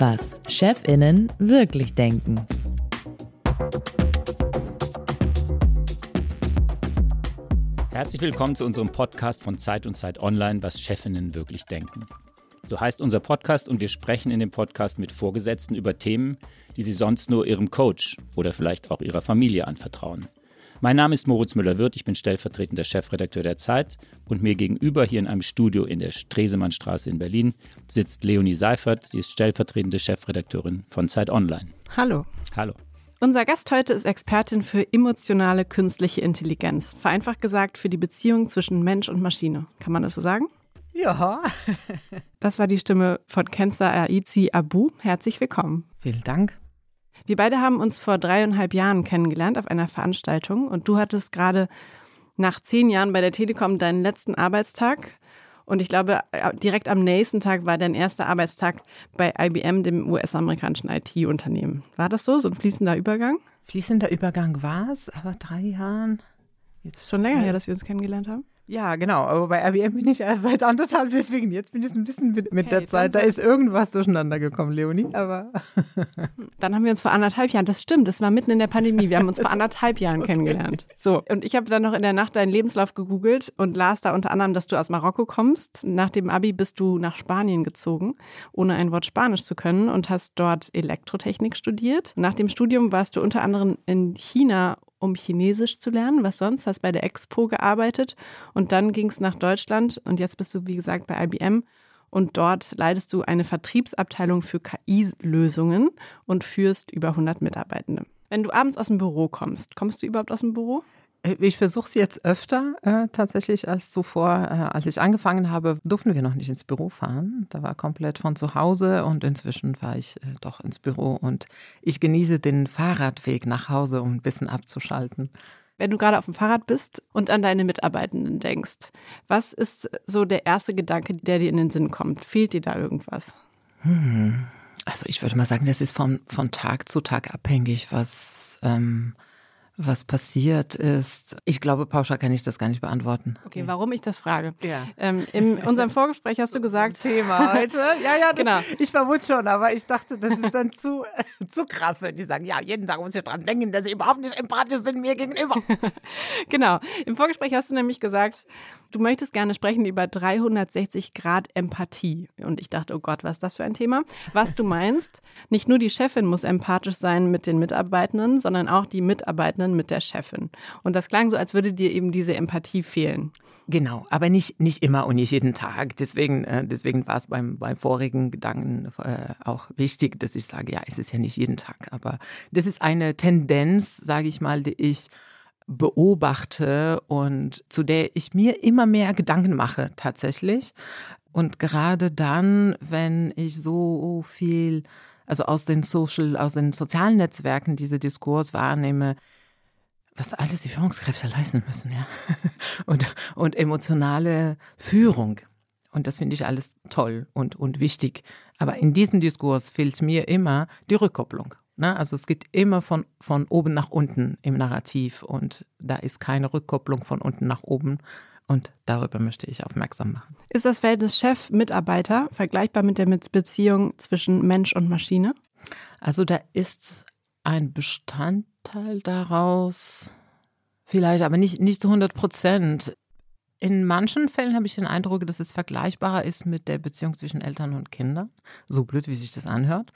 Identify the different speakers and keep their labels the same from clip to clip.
Speaker 1: Was Chefinnen wirklich denken.
Speaker 2: Herzlich willkommen zu unserem Podcast von Zeit und Zeit Online, was Chefinnen wirklich denken. So heißt unser Podcast und wir sprechen in dem Podcast mit Vorgesetzten über Themen, die sie sonst nur ihrem Coach oder vielleicht auch ihrer Familie anvertrauen. Mein Name ist Moritz Müller-Wirth, ich bin stellvertretender Chefredakteur der Zeit und mir gegenüber hier in einem Studio in der Stresemannstraße in Berlin sitzt Leonie Seifert, sie ist stellvertretende Chefredakteurin von Zeit Online.
Speaker 3: Hallo.
Speaker 2: Hallo.
Speaker 3: Unser Gast heute ist Expertin für emotionale künstliche Intelligenz. Vereinfacht gesagt für die Beziehung zwischen Mensch und Maschine. Kann man das so sagen?
Speaker 4: Ja.
Speaker 3: das war die Stimme von Kenza Aizi Abu. Herzlich willkommen.
Speaker 4: Vielen Dank.
Speaker 3: Wir beide haben uns vor dreieinhalb Jahren kennengelernt auf einer Veranstaltung und du hattest gerade nach zehn Jahren bei der Telekom deinen letzten Arbeitstag. Und ich glaube, äh, direkt am nächsten Tag war dein erster Arbeitstag bei IBM, dem US-amerikanischen IT-Unternehmen. War das so, so ein fließender Übergang?
Speaker 4: Fließender Übergang war es, aber drei Jahren.
Speaker 3: Jetzt schon länger her, dass wir uns kennengelernt haben?
Speaker 4: Ja, genau. Aber bei IBM bin ich erst seit anderthalb, deswegen jetzt bin ich ein bisschen mit, mit okay, der Zeit. Da ist irgendwas durcheinander gekommen, Leonie, aber.
Speaker 3: dann haben wir uns vor anderthalb Jahren, das stimmt, das war mitten in der Pandemie. Wir haben uns vor anderthalb Jahren okay. kennengelernt. So, und ich habe dann noch in der Nacht deinen Lebenslauf gegoogelt und las da unter anderem, dass du aus Marokko kommst. Nach dem Abi bist du nach Spanien gezogen, ohne ein Wort Spanisch zu können und hast dort Elektrotechnik studiert. Nach dem Studium warst du unter anderem in China um Chinesisch zu lernen. Was sonst? Hast bei der Expo gearbeitet und dann ging es nach Deutschland und jetzt bist du, wie gesagt, bei IBM und dort leitest du eine Vertriebsabteilung für KI-Lösungen und führst über 100 Mitarbeitende. Wenn du abends aus dem Büro kommst, kommst du überhaupt aus dem Büro?
Speaker 4: Ich versuche es jetzt öfter äh, tatsächlich als zuvor. Äh, als ich angefangen habe, durften wir noch nicht ins Büro fahren. Da war komplett von zu Hause und inzwischen fahre ich äh, doch ins Büro und ich genieße den Fahrradweg nach Hause, um ein bisschen abzuschalten.
Speaker 3: Wenn du gerade auf dem Fahrrad bist und an deine Mitarbeitenden denkst, was ist so der erste Gedanke, der dir in den Sinn kommt? Fehlt dir da irgendwas?
Speaker 4: Hm. Also ich würde mal sagen, das ist von, von Tag zu Tag abhängig, was ähm, was passiert ist. Ich glaube, pauschal kann ich das gar nicht beantworten.
Speaker 3: Okay, warum ich das frage?
Speaker 4: Ja.
Speaker 3: Ähm, in unserem Vorgespräch hast du gesagt.
Speaker 4: Thema heute. Ja, ja, das, genau. ich vermute schon, aber ich dachte, das ist dann zu, zu krass, wenn die sagen, ja, jeden Tag muss ich dran denken, dass sie überhaupt nicht empathisch sind mir gegenüber.
Speaker 3: genau. Im Vorgespräch hast du nämlich gesagt, du möchtest gerne sprechen über 360 Grad Empathie. Und ich dachte, oh Gott, was ist das für ein Thema? Was du meinst, nicht nur die Chefin muss empathisch sein mit den Mitarbeitenden, sondern auch die Mitarbeitenden mit der Chefin. Und das klang so, als würde dir eben diese Empathie fehlen.
Speaker 4: Genau, aber nicht, nicht immer und nicht jeden Tag. Deswegen, äh, deswegen war es beim, beim vorigen Gedanken äh, auch wichtig, dass ich sage, ja, es ist ja nicht jeden Tag. Aber das ist eine Tendenz, sage ich mal, die ich beobachte und zu der ich mir immer mehr Gedanken mache tatsächlich. Und gerade dann, wenn ich so viel, also aus den Social, aus den sozialen Netzwerken diese Diskurs wahrnehme, was alles die Führungskräfte leisten müssen, ja. Und, und emotionale Führung. Und das finde ich alles toll und, und wichtig. Aber in diesem Diskurs fehlt mir immer die Rückkopplung. Ne? Also es geht immer von, von oben nach unten im Narrativ und da ist keine Rückkopplung von unten nach oben. Und darüber möchte ich aufmerksam machen.
Speaker 3: Ist das Verhältnis Chef-Mitarbeiter vergleichbar mit der Beziehung zwischen Mensch und Maschine?
Speaker 4: Also da ist ein Bestandteil daraus, vielleicht, aber nicht, nicht zu 100 Prozent. In manchen Fällen habe ich den Eindruck, dass es vergleichbarer ist mit der Beziehung zwischen Eltern und Kindern. So blöd, wie sich das anhört.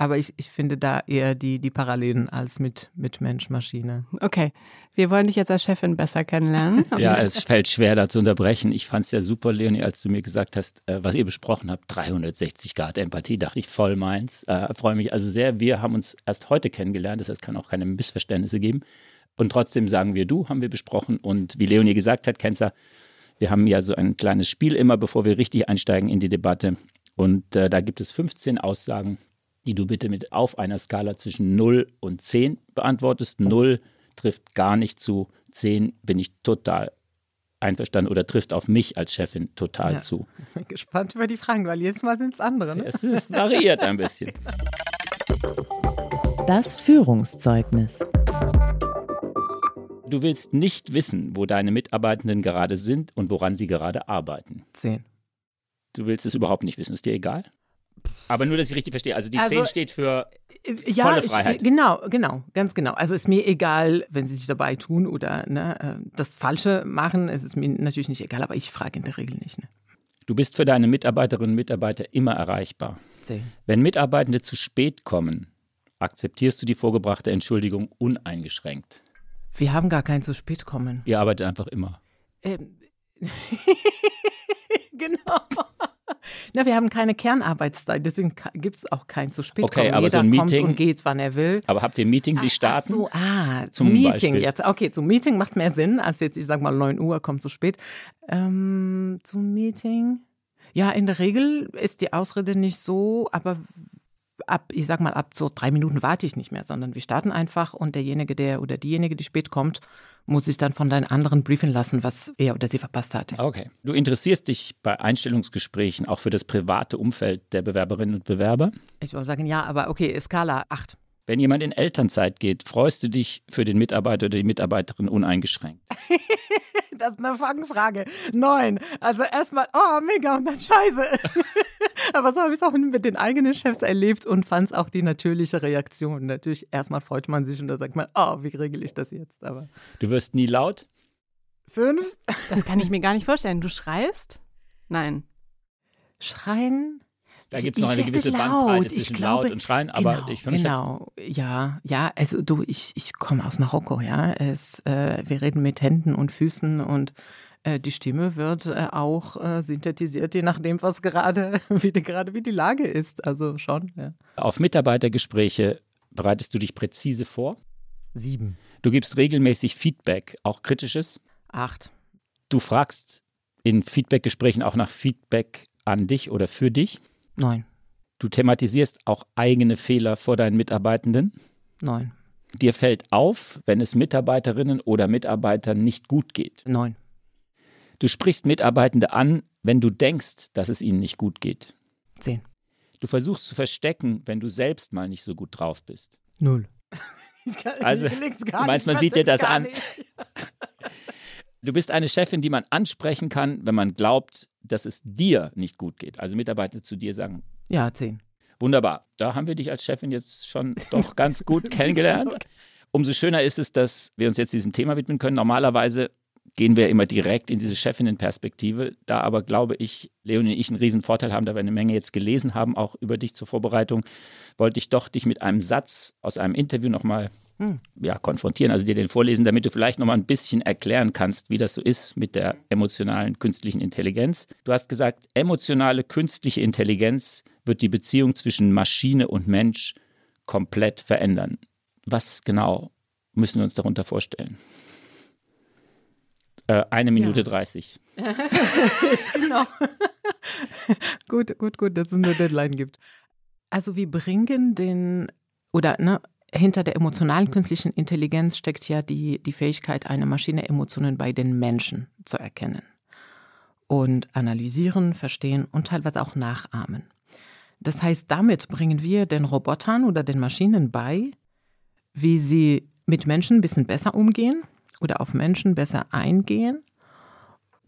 Speaker 4: Aber ich, ich finde da eher die, die Parallelen als mit, mit Mensch-Maschine.
Speaker 3: Okay, wir wollen dich jetzt als Chefin besser kennenlernen.
Speaker 2: ja, es fällt schwer, da zu unterbrechen. Ich fand es ja super, Leonie, als du mir gesagt hast, äh, was ihr besprochen habt, 360 Grad Empathie, dachte ich, voll meins. Äh, Freue mich also sehr. Wir haben uns erst heute kennengelernt, das heißt, es kann auch keine Missverständnisse geben. Und trotzdem sagen wir du, haben wir besprochen. Und wie Leonie gesagt hat, Kenzer, wir haben ja so ein kleines Spiel immer, bevor wir richtig einsteigen in die Debatte. Und äh, da gibt es 15 Aussagen die du bitte mit auf einer Skala zwischen 0 und 10 beantwortest. 0 trifft gar nicht zu, 10 bin ich total einverstanden oder trifft auf mich als Chefin total ja, zu.
Speaker 4: Ich bin gespannt über die Fragen, weil jedes Mal sind es andere. Ne?
Speaker 2: Es, es variiert ein bisschen.
Speaker 1: Das Führungszeugnis.
Speaker 2: Du willst nicht wissen, wo deine Mitarbeitenden gerade sind und woran sie gerade arbeiten.
Speaker 4: Zehn.
Speaker 2: Du willst es überhaupt nicht wissen, ist dir egal? Aber nur, dass ich richtig verstehe. Also die
Speaker 4: Also,
Speaker 2: 10 steht für
Speaker 4: Ja,
Speaker 2: Volle
Speaker 4: ich-
Speaker 2: Freiheit.
Speaker 4: genau, genau, ganz genau. Also ist mir egal, wenn sie sich dabei tun oder ne, äh, das Falsche machen, es ist mir natürlich nicht egal, aber ich frage in der Regel nicht. Ne?
Speaker 2: Du bist für deine Mitarbeiterinnen und Mitarbeiter immer erreichbar.
Speaker 4: Zehn.
Speaker 2: Wenn Mitarbeitende zu spät kommen, akzeptierst du die vorgebrachte Entschuldigung uneingeschränkt.
Speaker 4: Wir haben gar kein zu spät kommen.
Speaker 2: Ihr arbeitet einfach immer.
Speaker 4: Ähm, genau. Na, wir haben keine Kernarbeitszeit, deswegen gibt es auch kein zu spät
Speaker 2: Okay,
Speaker 4: kommen.
Speaker 2: aber
Speaker 4: Jeder
Speaker 2: so ein
Speaker 4: kommt
Speaker 2: Meeting-
Speaker 4: und geht, wann er will.
Speaker 2: Aber habt ihr Meeting, die starten?
Speaker 4: Ach so, ah,
Speaker 2: Zum
Speaker 4: zum Meeting
Speaker 2: Beispiel.
Speaker 4: jetzt. Okay, zum Meeting macht mehr Sinn, als jetzt, ich sag mal, 9 Uhr kommt zu spät. Ähm, zum Meeting? Ja, in der Regel ist die Ausrede nicht so, aber ab, ich sag mal, ab so drei Minuten warte ich nicht mehr, sondern wir starten einfach und derjenige, der oder diejenige, die spät kommt, muss sich dann von deinen anderen briefen lassen, was er oder sie verpasst hat.
Speaker 2: Okay. Du interessierst dich bei Einstellungsgesprächen auch für das private Umfeld der Bewerberinnen und Bewerber?
Speaker 4: Ich würde sagen, ja, aber okay, Skala 8.
Speaker 2: Wenn jemand in Elternzeit geht, freust du dich für den Mitarbeiter oder die Mitarbeiterin uneingeschränkt?
Speaker 4: Das ist eine Fangfrage. Neun. Also erstmal, oh, mega, und dann scheiße. Aber so habe ich es auch mit den eigenen Chefs erlebt und fand es auch die natürliche Reaktion. Natürlich, erstmal freut man sich und da sagt man, oh, wie regel ich das jetzt? Aber
Speaker 2: Du wirst nie laut?
Speaker 4: fünf?
Speaker 3: Das kann ich mir gar nicht vorstellen. Du schreist? Nein.
Speaker 4: Schreien?
Speaker 2: Da gibt es noch eine gewisse
Speaker 4: laut.
Speaker 2: Bandbreite zwischen
Speaker 4: glaube-
Speaker 2: laut und Schreien, aber
Speaker 4: genau,
Speaker 2: ich jetzt-
Speaker 4: Genau, ja, ja, also du, ich, ich komme aus Marokko, ja. Es, äh, wir reden mit Händen und Füßen und äh, die Stimme wird äh, auch äh, synthetisiert, je nachdem, was gerade, wie die, gerade wie die Lage ist. Also schon, ja.
Speaker 2: Auf Mitarbeitergespräche bereitest du dich präzise vor.
Speaker 4: Sieben.
Speaker 2: Du gibst regelmäßig Feedback, auch kritisches.
Speaker 4: Acht.
Speaker 2: Du fragst in Feedbackgesprächen auch nach Feedback an dich oder für dich.
Speaker 4: Neun.
Speaker 2: Du thematisierst auch eigene Fehler vor deinen Mitarbeitenden.
Speaker 4: Neun.
Speaker 2: Dir fällt auf, wenn es Mitarbeiterinnen oder Mitarbeitern nicht gut geht.
Speaker 4: Neun.
Speaker 2: Du sprichst Mitarbeitende an, wenn du denkst, dass es ihnen nicht gut geht.
Speaker 4: Zehn.
Speaker 2: Du versuchst zu verstecken, wenn du selbst mal nicht so gut drauf bist.
Speaker 4: Null.
Speaker 2: Also,
Speaker 4: gelingt gar
Speaker 2: du meinst, man sieht dir
Speaker 4: das
Speaker 2: an.
Speaker 4: nicht.
Speaker 2: Du bist eine Chefin, die man ansprechen kann, wenn man glaubt, dass es dir nicht gut geht. Also Mitarbeiter zu dir sagen,
Speaker 4: Ja, zehn.
Speaker 2: wunderbar, da haben wir dich als Chefin jetzt schon doch ganz gut kennengelernt. Umso schöner ist es, dass wir uns jetzt diesem Thema widmen können. Normalerweise gehen wir immer direkt in diese Chefinnenperspektive. Da aber glaube ich, Leonie und ich einen riesen Vorteil haben, da wir eine Menge jetzt gelesen haben, auch über dich zur Vorbereitung, wollte ich doch dich mit einem Satz aus einem Interview nochmal
Speaker 4: Hm.
Speaker 2: ja, konfrontieren, also dir den vorlesen, damit du vielleicht nochmal ein bisschen erklären kannst, wie das so ist mit der emotionalen künstlichen Intelligenz. Du hast gesagt, emotionale künstliche Intelligenz wird die Beziehung zwischen Maschine und Mensch komplett verändern. Was genau müssen wir uns darunter vorstellen? Äh, eine Minute
Speaker 4: Ja.
Speaker 2: 30.
Speaker 4: genau. gut, gut, gut, dass es eine Deadline gibt. Also wir bringen den, oder ne, hinter der emotionalen künstlichen Intelligenz steckt ja die, die Fähigkeit, eine Maschine Emotionen bei den Menschen zu erkennen. Und analysieren, verstehen und teilweise auch nachahmen. Das heißt, damit bringen wir den Robotern oder den Maschinen bei, wie sie mit Menschen ein bisschen besser umgehen oder auf Menschen besser eingehen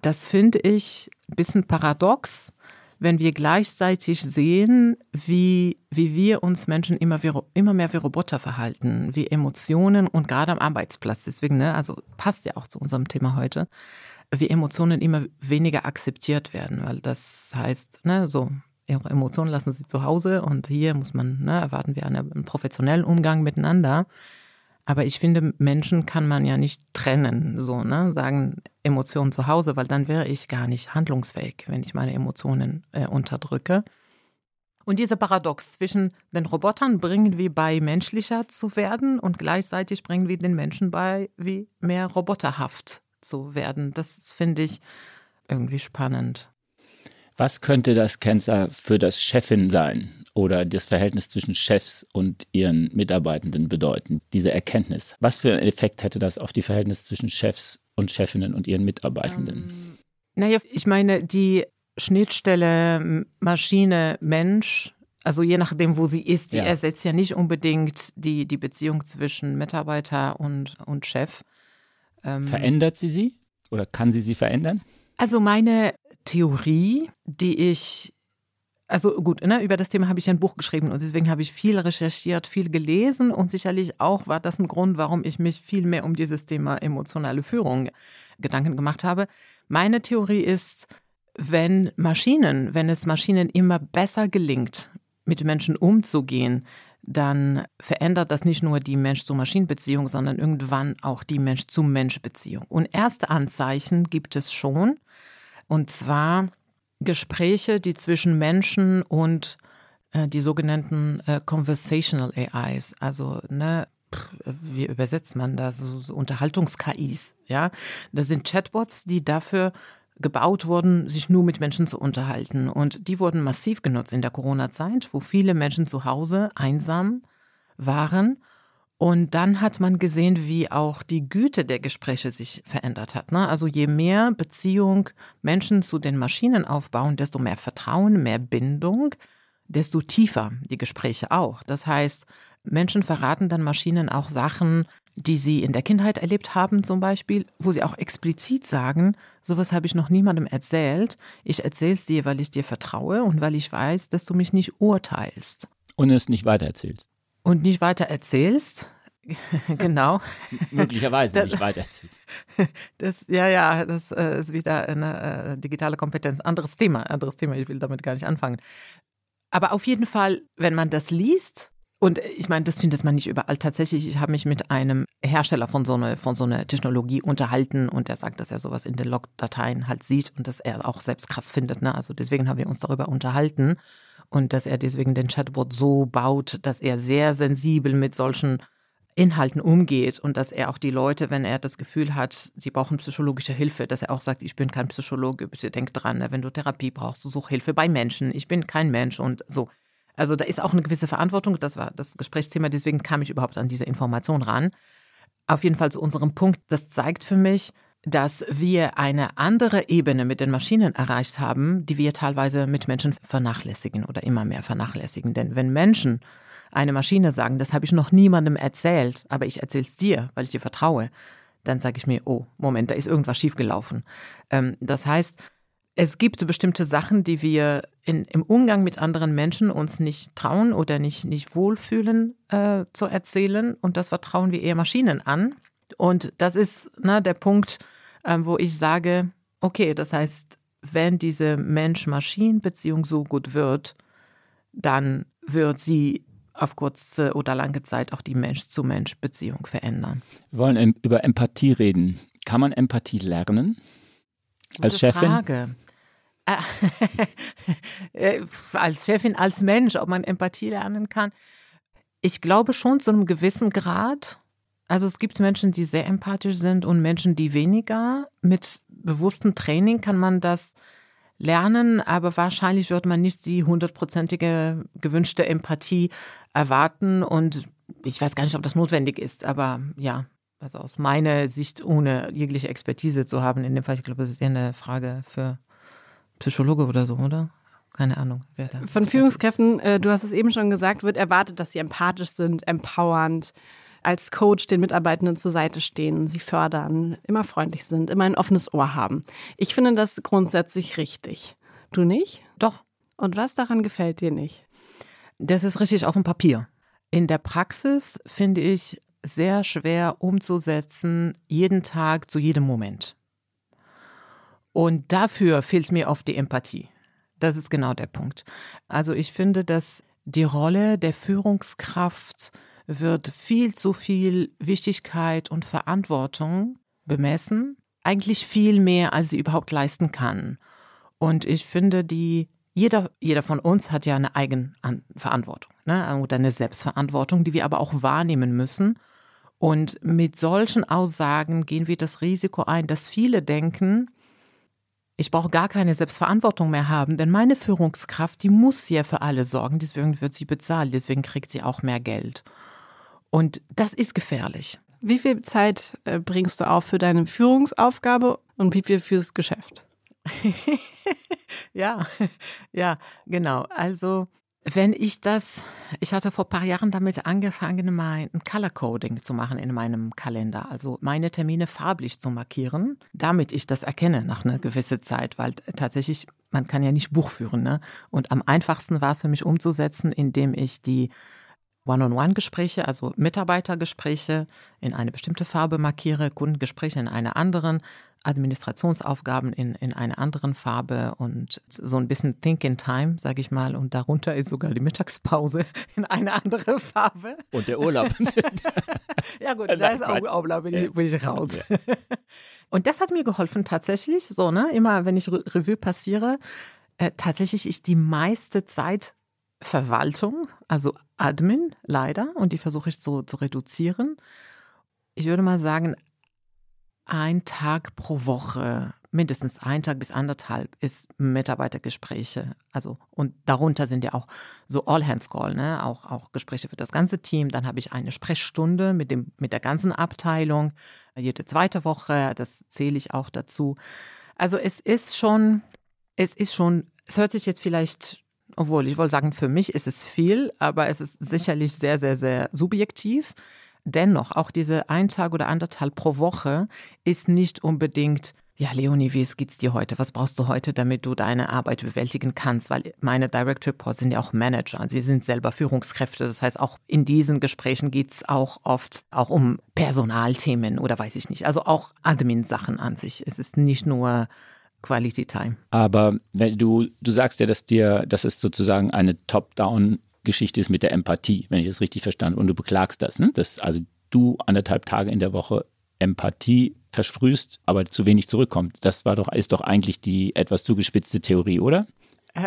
Speaker 4: das finde ich ein bisschen paradox, wenn wir gleichzeitig sehen, wie, wie wir uns Menschen immer, immer mehr wie Roboter verhalten, wie Emotionen und gerade am Arbeitsplatz. Deswegen, ne, also passt ja auch zu unserem Thema heute, wie Emotionen immer weniger akzeptiert werden, weil das heißt, ne, so, Emotionen lassen sie zu Hause und hier muss man, ne, erwarten wir einen professionellen Umgang miteinander. Aber ich finde, Menschen kann man ja nicht trennen, so, ne, sagen Emotionen zu Hause, weil dann wäre ich gar nicht handlungsfähig, wenn ich meine Emotionen äh, unterdrücke. Und dieser Paradox zwischen den Robotern bringen wir bei, menschlicher zu werden und gleichzeitig bringen wir den Menschen bei, wie mehr roboterhaft zu werden. Das finde ich irgendwie spannend.
Speaker 2: Was könnte das Cancer für das Chefin sein oder das Verhältnis zwischen Chefs und ihren Mitarbeitenden bedeuten, diese Erkenntnis? Was für einen Effekt hätte das auf die Verhältnisse zwischen Chefs und Chefinnen und ihren Mitarbeitenden?
Speaker 4: Naja, ich meine, die Schnittstelle Maschine, Mensch, also je nachdem, wo sie ist, die
Speaker 2: Ja.
Speaker 4: ersetzt ja nicht unbedingt die, die Beziehung zwischen Mitarbeiter und, und Chef.
Speaker 2: Ähm, Verändert sie sie oder kann sie sie verändern?
Speaker 4: Also meine Theorie, die ich also gut, ne, über das Thema habe ich ein Buch geschrieben und deswegen habe ich viel recherchiert, viel gelesen und sicherlich auch war das ein Grund, warum ich mich viel mehr um dieses Thema emotionale Führung Gedanken gemacht habe. Meine Theorie ist, wenn Maschinen, wenn es Maschinen immer besser gelingt, mit Menschen umzugehen, dann verändert das nicht nur die Mensch-zu-Maschinen-Beziehung, sondern irgendwann auch die Mensch-zu-Mensch-Beziehung. Und erste Anzeichen gibt es schon. Und zwar Gespräche, die zwischen Menschen und äh, die sogenannten äh, Conversational AIs, also ne, wie übersetzt man das, so, so Unterhaltungs-KIs, ja. Das sind Chatbots, die dafür gebaut wurden, sich nur mit Menschen zu unterhalten. Und die wurden massiv genutzt in der Corona-Zeit, wo viele Menschen zu Hause einsam waren. Und dann hat man gesehen, wie auch die Güte der Gespräche sich verändert hat. Ne? Also je mehr Beziehung Menschen zu den Maschinen aufbauen, desto mehr Vertrauen, mehr Bindung, desto tiefer die Gespräche auch. Das heißt, Menschen verraten dann Maschinen auch Sachen, die sie in der Kindheit erlebt haben, zum Beispiel, wo sie auch explizit sagen, sowas habe ich noch niemandem erzählt. Ich erzähle es dir, weil ich dir vertraue und weil ich weiß, dass du mich nicht urteilst.
Speaker 2: Und es nicht weitererzählst.
Speaker 4: Und nicht weiter erzählst. genau.
Speaker 2: Möglicherweise das, nicht weitererzählst.
Speaker 4: Das, ja, ja, das äh, ist wieder eine äh, digitale Kompetenz. Anderes Thema, anderes Thema. Ich will damit gar nicht anfangen. Aber auf jeden Fall, wenn man das liest, und ich meine, das findet man nicht überall. Tatsächlich, ich habe mich mit einem Hersteller von so einer von so einer Technologie unterhalten und der sagt, dass er sowas in den Log-Dateien halt sieht und dass er auch selbst krass findet. Ne? Also deswegen haben wir uns darüber unterhalten und dass er deswegen den Chatbot so baut, dass er sehr sensibel mit solchen Inhalten umgeht und dass er auch die Leute, wenn er das Gefühl hat, sie brauchen psychologische Hilfe, dass er auch sagt, ich bin kein Psychologe, bitte denk dran, ne? wenn du Therapie brauchst, such Hilfe bei Menschen, ich bin kein Mensch und so. Also da ist auch eine gewisse Verantwortung. Das war das Gesprächsthema, deswegen kam ich überhaupt an diese Information ran. Auf jeden Fall zu unserem Punkt, das zeigt für mich, dass wir eine andere Ebene mit den Maschinen erreicht haben, die wir teilweise mit Menschen vernachlässigen oder immer mehr vernachlässigen. Denn wenn Menschen eine Maschine sagen, das habe ich noch niemandem erzählt, aber ich erzähle es dir, weil ich dir vertraue, dann sage ich mir, oh, Moment, da ist irgendwas schiefgelaufen. Ähm, das heißt, es gibt bestimmte Sachen, die wir in, im Umgang mit anderen Menschen uns nicht trauen oder nicht, nicht wohlfühlen äh, zu erzählen. Und das vertrauen wir eher Maschinen an. Und das ist ne, der Punkt, wo ich sage, okay, das heißt, wenn diese Mensch-Maschinen-Beziehung so gut wird, dann wird sie auf kurze oder lange Zeit auch die Mensch-zu-Mensch-Beziehung verändern.
Speaker 2: Wir wollen über Empathie reden. Kann man Empathie lernen? Als Gute Chefin?
Speaker 4: Frage. Äh, als Chefin, als Mensch, ob man Empathie lernen kann. Ich glaube schon zu einem gewissen Grad. Also es gibt Menschen, die sehr empathisch sind und Menschen, die weniger. Mit bewusstem Training kann man das lernen, aber wahrscheinlich wird man nicht die hundertprozentige gewünschte Empathie erwarten und ich weiß gar nicht, ob das notwendig ist, aber ja, also aus meiner Sicht, ohne jegliche Expertise zu haben, in dem Fall, ich glaube, das ist eher eine Frage für Psychologe oder so, oder? Keine Ahnung.
Speaker 3: Von Führungskräften, äh, du hast es eben schon gesagt, wird erwartet, dass sie empathisch sind, empowernd, als Coach den Mitarbeitenden zur Seite stehen, sie fördern, immer freundlich sind, immer ein offenes Ohr haben. Ich finde das grundsätzlich richtig. Du nicht?
Speaker 4: Doch.
Speaker 3: Und was daran gefällt dir nicht?
Speaker 4: Das ist richtig auf dem Papier. In der Praxis finde ich sehr schwer umzusetzen, jeden Tag zu jedem Moment. Und dafür fehlt mir oft die Empathie. Das ist genau der Punkt. Also ich finde, dass die Rolle der Führungskraft wird viel zu viel Wichtigkeit und Verantwortung bemessen, eigentlich viel mehr, als sie überhaupt leisten kann. Und ich finde, die jeder, jeder von uns hat ja eine Eigenverantwortung ne? oder eine Selbstverantwortung, die wir aber auch wahrnehmen müssen. Und mit solchen Aussagen gehen wir das Risiko ein, dass viele denken, ich brauche gar keine Selbstverantwortung mehr haben, denn meine Führungskraft, die muss ja für alle sorgen, deswegen wird sie bezahlt, deswegen kriegt sie auch mehr Geld. Und das ist gefährlich.
Speaker 3: Wie viel Zeit äh, bringst du auf für deine Führungsaufgabe und wie viel fürs Geschäft?
Speaker 4: ja, ja, genau. Also Wenn ich das, ich hatte vor ein paar Jahren damit angefangen, mein Color Coding zu machen in meinem Kalender, also meine Termine farblich zu markieren, damit ich das erkenne nach einer gewissen Zeit, weil tatsächlich, man kann ja nicht Buch führen. Ne? Und am einfachsten war es für mich umzusetzen, indem ich die One-on-One-Gespräche, also Mitarbeitergespräche in eine bestimmte Farbe markiere, Kundengespräche in einer anderen, Administrationsaufgaben in, in einer anderen Farbe und so ein bisschen Think in Time, sage ich mal. Und darunter ist sogar die Mittagspause in eine andere Farbe.
Speaker 2: Und der Urlaub.
Speaker 4: ja gut, da ist auch Urlaub, bin ich, bin ich raus. und das hat mir geholfen tatsächlich, so, ne, immer wenn ich Revue passiere, äh, tatsächlich ist die meiste Zeit Verwaltung, also Admin leider, und die versuche ich so zu reduzieren. Ich würde mal sagen, ein Tag pro Woche, mindestens ein Tag bis anderthalb, ist Mitarbeitergespräche. Also, und darunter sind ja auch so All-Hands-Call, ne? auch, auch Gespräche für das ganze Team. Dann habe ich eine Sprechstunde mit, dem, mit der ganzen Abteilung, jede zweite Woche, das zähle ich auch dazu. Also es ist schon, es ist schon, es hört sich jetzt vielleicht obwohl, ich wollte sagen, für mich ist es viel, aber es ist sicherlich sehr, sehr, sehr subjektiv. Dennoch, auch diese ein Tag oder anderthalb pro Woche ist nicht unbedingt, ja, Leonie, wie geht's dir heute? Was brauchst du heute, damit du deine Arbeit bewältigen kannst? Weil meine Direct Reports sind ja auch Manager. Sie sind selber Führungskräfte. Das heißt, auch in diesen Gesprächen geht's auch oft auch um Personalthemen oder weiß ich nicht. Also auch Admin-Sachen an sich. Es ist nicht nur Quality Time.
Speaker 2: Aber wenn du, du sagst ja, dass dir, dass es sozusagen eine Top-Down-Geschichte ist mit der Empathie, wenn ich das richtig verstanden habe. Und du beklagst das, ne? Dass also du anderthalb Tage in der Woche Empathie versprühst, aber zu wenig zurückkommt. Das war doch, ist doch eigentlich die etwas zugespitzte Theorie, oder?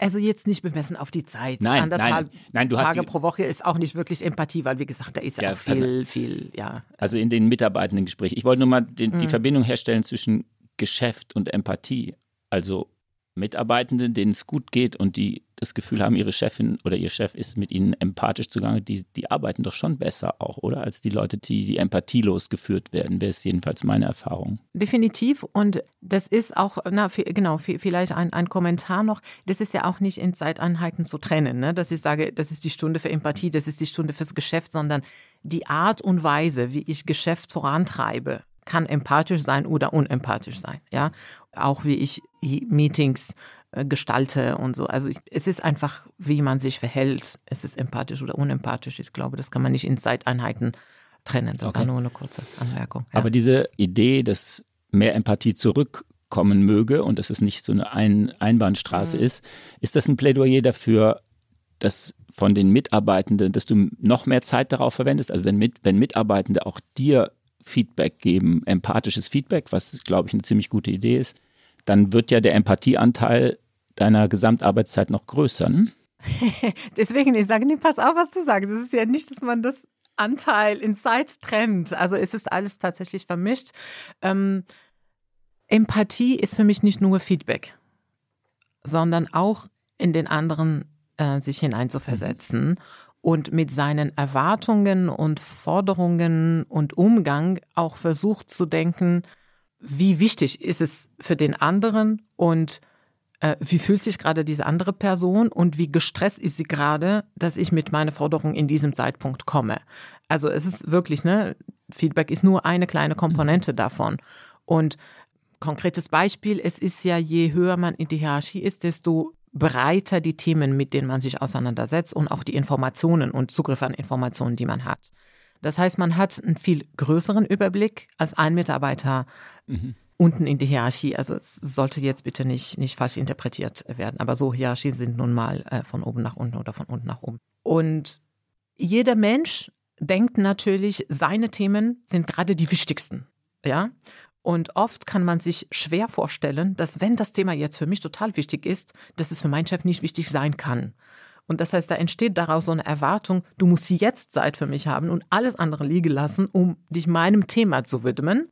Speaker 4: Also jetzt nicht bemessen auf die Zeit.
Speaker 2: Nein, Anderthalb nein, nein, du
Speaker 4: Tage hast
Speaker 2: die,
Speaker 4: pro Woche ist auch nicht wirklich Empathie, weil wie gesagt, da ist ja, ja auch viel, also, viel, ja.
Speaker 2: Also in den mitarbeitenden Gesprächen. Ich wollte nur mal mhm. die Verbindung herstellen zwischen Geschäft und Empathie. Also Mitarbeitende, denen es gut geht und die das Gefühl haben, ihre Chefin oder ihr Chef ist mit ihnen empathisch zugange, die, die arbeiten doch schon besser auch, oder? Als die Leute, die, die empathielos geführt werden, wäre es jedenfalls meine Erfahrung.
Speaker 4: Definitiv. Und das ist auch, na, genau, vielleicht ein, ein Kommentar noch. Das ist ja auch nicht in Zeiteinheiten zu trennen, ne? dass ich sage, das ist die Stunde für Empathie, das ist die Stunde fürs Geschäft, sondern die Art und Weise, wie ich Geschäft vorantreibe, kann empathisch sein oder unempathisch sein. Ja, auch wie ich Meetings äh, gestalte und so. Also ich, es ist einfach, wie man sich verhält. Es ist empathisch oder unempathisch. Ich glaube, das kann man nicht in Zeiteinheiten trennen. Das okay. war nur eine kurze Anmerkung.
Speaker 2: Ja. Aber diese Idee, dass mehr Empathie zurückkommen möge und dass es nicht so eine ein Einbahnstraße mhm. ist, ist das ein Plädoyer dafür, dass von den Mitarbeitenden, dass du noch mehr Zeit darauf verwendest, also wenn, wenn Mitarbeitende auch dir Feedback geben, empathisches Feedback, was, glaube ich, eine ziemlich gute Idee ist, dann wird ja der Empathieanteil deiner Gesamtarbeitszeit noch größer. Ne?
Speaker 4: Deswegen, ich sage, nee, pass auf, was du sagst. Es ist ja nicht, dass man das Anteil in Zeit trennt. Also es ist alles tatsächlich vermischt. Ähm, Empathie ist für mich nicht nur Feedback, sondern auch in den anderen äh, sich hineinzuversetzen und mit seinen Erwartungen und Forderungen und Umgang auch versucht zu denken, wie wichtig ist es für den anderen und äh, wie fühlt sich gerade diese andere Person und wie gestresst ist sie gerade, dass ich mit meiner Forderung in diesem Zeitpunkt komme. Also es ist wirklich, ne, Feedback ist nur eine kleine Komponente davon. Und konkretes Beispiel, es ist ja, je höher man in die Hierarchie ist, desto breiter die Themen, mit denen man sich auseinandersetzt und auch die Informationen und Zugriff an Informationen, die man hat. Das heißt, man hat einen viel größeren Überblick als ein Mitarbeiter mhm. unten in der Hierarchie. Also es sollte jetzt bitte nicht, nicht falsch interpretiert werden. Aber so Hierarchien sind nun mal äh, von oben nach unten oder von unten nach oben. Und jeder Mensch denkt natürlich, seine Themen sind gerade die wichtigsten. Ja, und oft kann man sich schwer vorstellen, dass wenn das Thema jetzt für mich total wichtig ist, dass es für meinen Chef nicht wichtig sein kann. Und das heißt, da entsteht daraus so eine Erwartung, du musst jetzt Zeit für mich haben und alles andere liegen lassen, um dich meinem Thema zu widmen.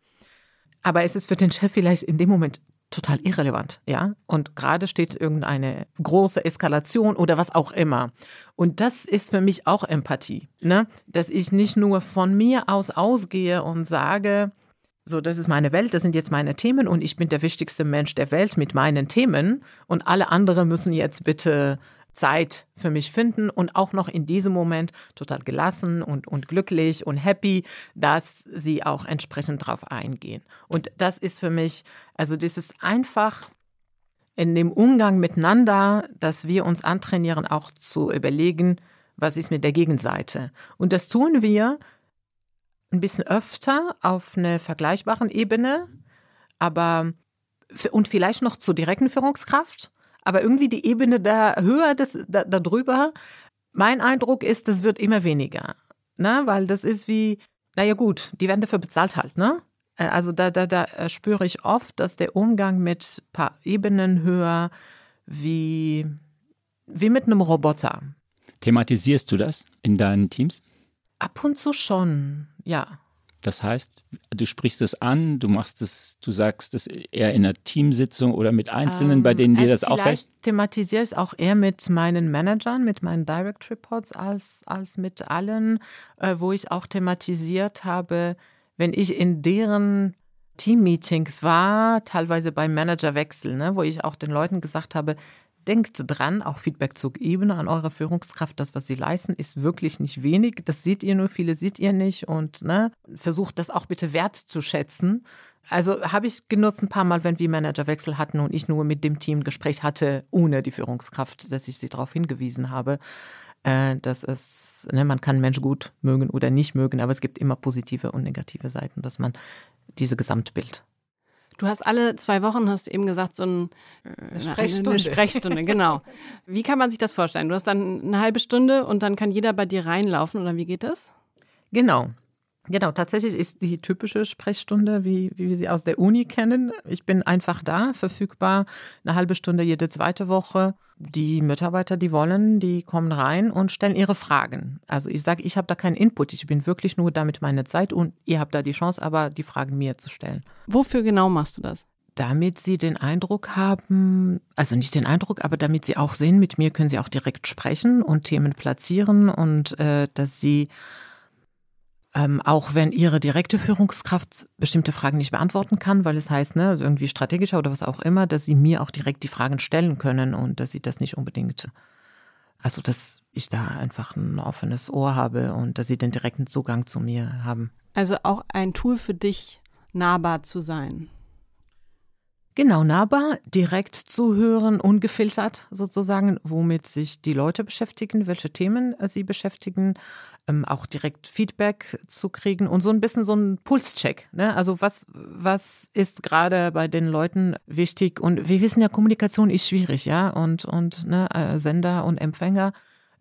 Speaker 4: Aber es ist für den Chef vielleicht in dem Moment total irrelevant, ja? Und gerade steht irgendeine große Eskalation oder was auch immer. Und das ist für mich auch Empathie, ne? Dass ich nicht nur von mir aus ausgehe und sage, so, das ist meine Welt, das sind jetzt meine Themen und ich bin der wichtigste Mensch der Welt mit meinen Themen und alle anderen müssen jetzt bitte Zeit für mich finden und auch noch in diesem Moment total gelassen und, und glücklich und happy, dass sie auch entsprechend drauf eingehen. Und das ist für mich, also das ist einfach in dem Umgang miteinander, dass wir uns antrainieren, auch zu überlegen, was ist mit der Gegenseite. Und das tun wir ein bisschen öfter auf einer vergleichbaren Ebene, aber und vielleicht noch zur direkten Führungskraft, aber irgendwie die Ebene da höher des, da, darüber. Mein Eindruck ist, das wird immer weniger, ne? weil das ist wie, naja gut, die werden dafür bezahlt halt, ne? Äh, also da, da, da spüre ich oft, dass der Umgang mit ein paar Ebenen höher wie, wie mit einem Roboter.
Speaker 2: Thematisierst du das in deinen Teams?
Speaker 4: Ab und zu schon, ja.
Speaker 2: Das heißt, du sprichst es an, du machst es, du sagst es eher in einer Teamsitzung oder mit Einzelnen, ähm, bei denen dir
Speaker 4: also
Speaker 2: das auffällt?
Speaker 4: Ich thematisiere es auch eher mit meinen Managern, mit meinen Direct Reports als, als mit allen, äh, wo ich auch thematisiert habe, wenn ich in deren Team-Meetings war, teilweise beim Managerwechsel, ne, wo ich auch den Leuten gesagt habe, denkt dran, auch Feedback zu geben an eure Führungskraft. Das, was sie leisten, ist wirklich nicht wenig. Das seht ihr nur, viele seht ihr nicht. Und ne, versucht das auch bitte wertzuschätzen. Also habe ich genutzt ein paar Mal, wenn wir Managerwechsel hatten und ich nur mit dem Team Gespräch hatte, ohne die Führungskraft, dass ich sie darauf hingewiesen habe, äh, dass es, ne, man kann Mensch gut mögen oder nicht mögen, aber es gibt immer positive und negative Seiten, dass man diese Gesamtbild
Speaker 3: Du hast alle zwei Wochen, hast du eben gesagt, so ein,
Speaker 4: eine Sprechstunde.
Speaker 3: Eine Sprechstunde, genau. Wie kann man sich das vorstellen? Du hast dann eine halbe Stunde und dann kann jeder bei dir reinlaufen oder wie geht das?
Speaker 4: Genau. Genau, tatsächlich ist die typische Sprechstunde, wie, wie wir sie aus der Uni kennen. Ich bin einfach da, verfügbar, eine halbe Stunde jede zweite Woche. Die Mitarbeiter, die wollen, die kommen rein und stellen ihre Fragen. Also ich sage, ich habe da keinen Input, ich bin wirklich nur damit meine Zeit und ihr habt da die Chance, aber die Fragen mir zu stellen.
Speaker 3: Wofür genau machst du das?
Speaker 4: Damit sie den Eindruck haben, also nicht den Eindruck, aber damit sie auch sehen, mit mir können sie auch direkt sprechen und Themen platzieren und äh, dass sie ähm, auch wenn ihre direkte Führungskraft bestimmte Fragen nicht beantworten kann, weil es heißt, ne, also irgendwie strategischer oder was auch immer, dass sie mir auch direkt die Fragen stellen können und dass sie das nicht unbedingt, also dass ich da einfach ein offenes Ohr habe und dass sie den direkten Zugang zu mir haben.
Speaker 3: Also auch ein Tool für dich, nahbar zu sein.
Speaker 4: Genau, nahbar, direkt zuhören, ungefiltert sozusagen, womit sich die Leute beschäftigen, welche Themen sie beschäftigen, ähm, auch direkt Feedback zu kriegen und so ein bisschen so ein Pulscheck. Ne? Also was, was ist gerade bei den Leuten wichtig? Und wir wissen ja, Kommunikation ist schwierig, ja, und, und ne, äh, Sender und Empfänger.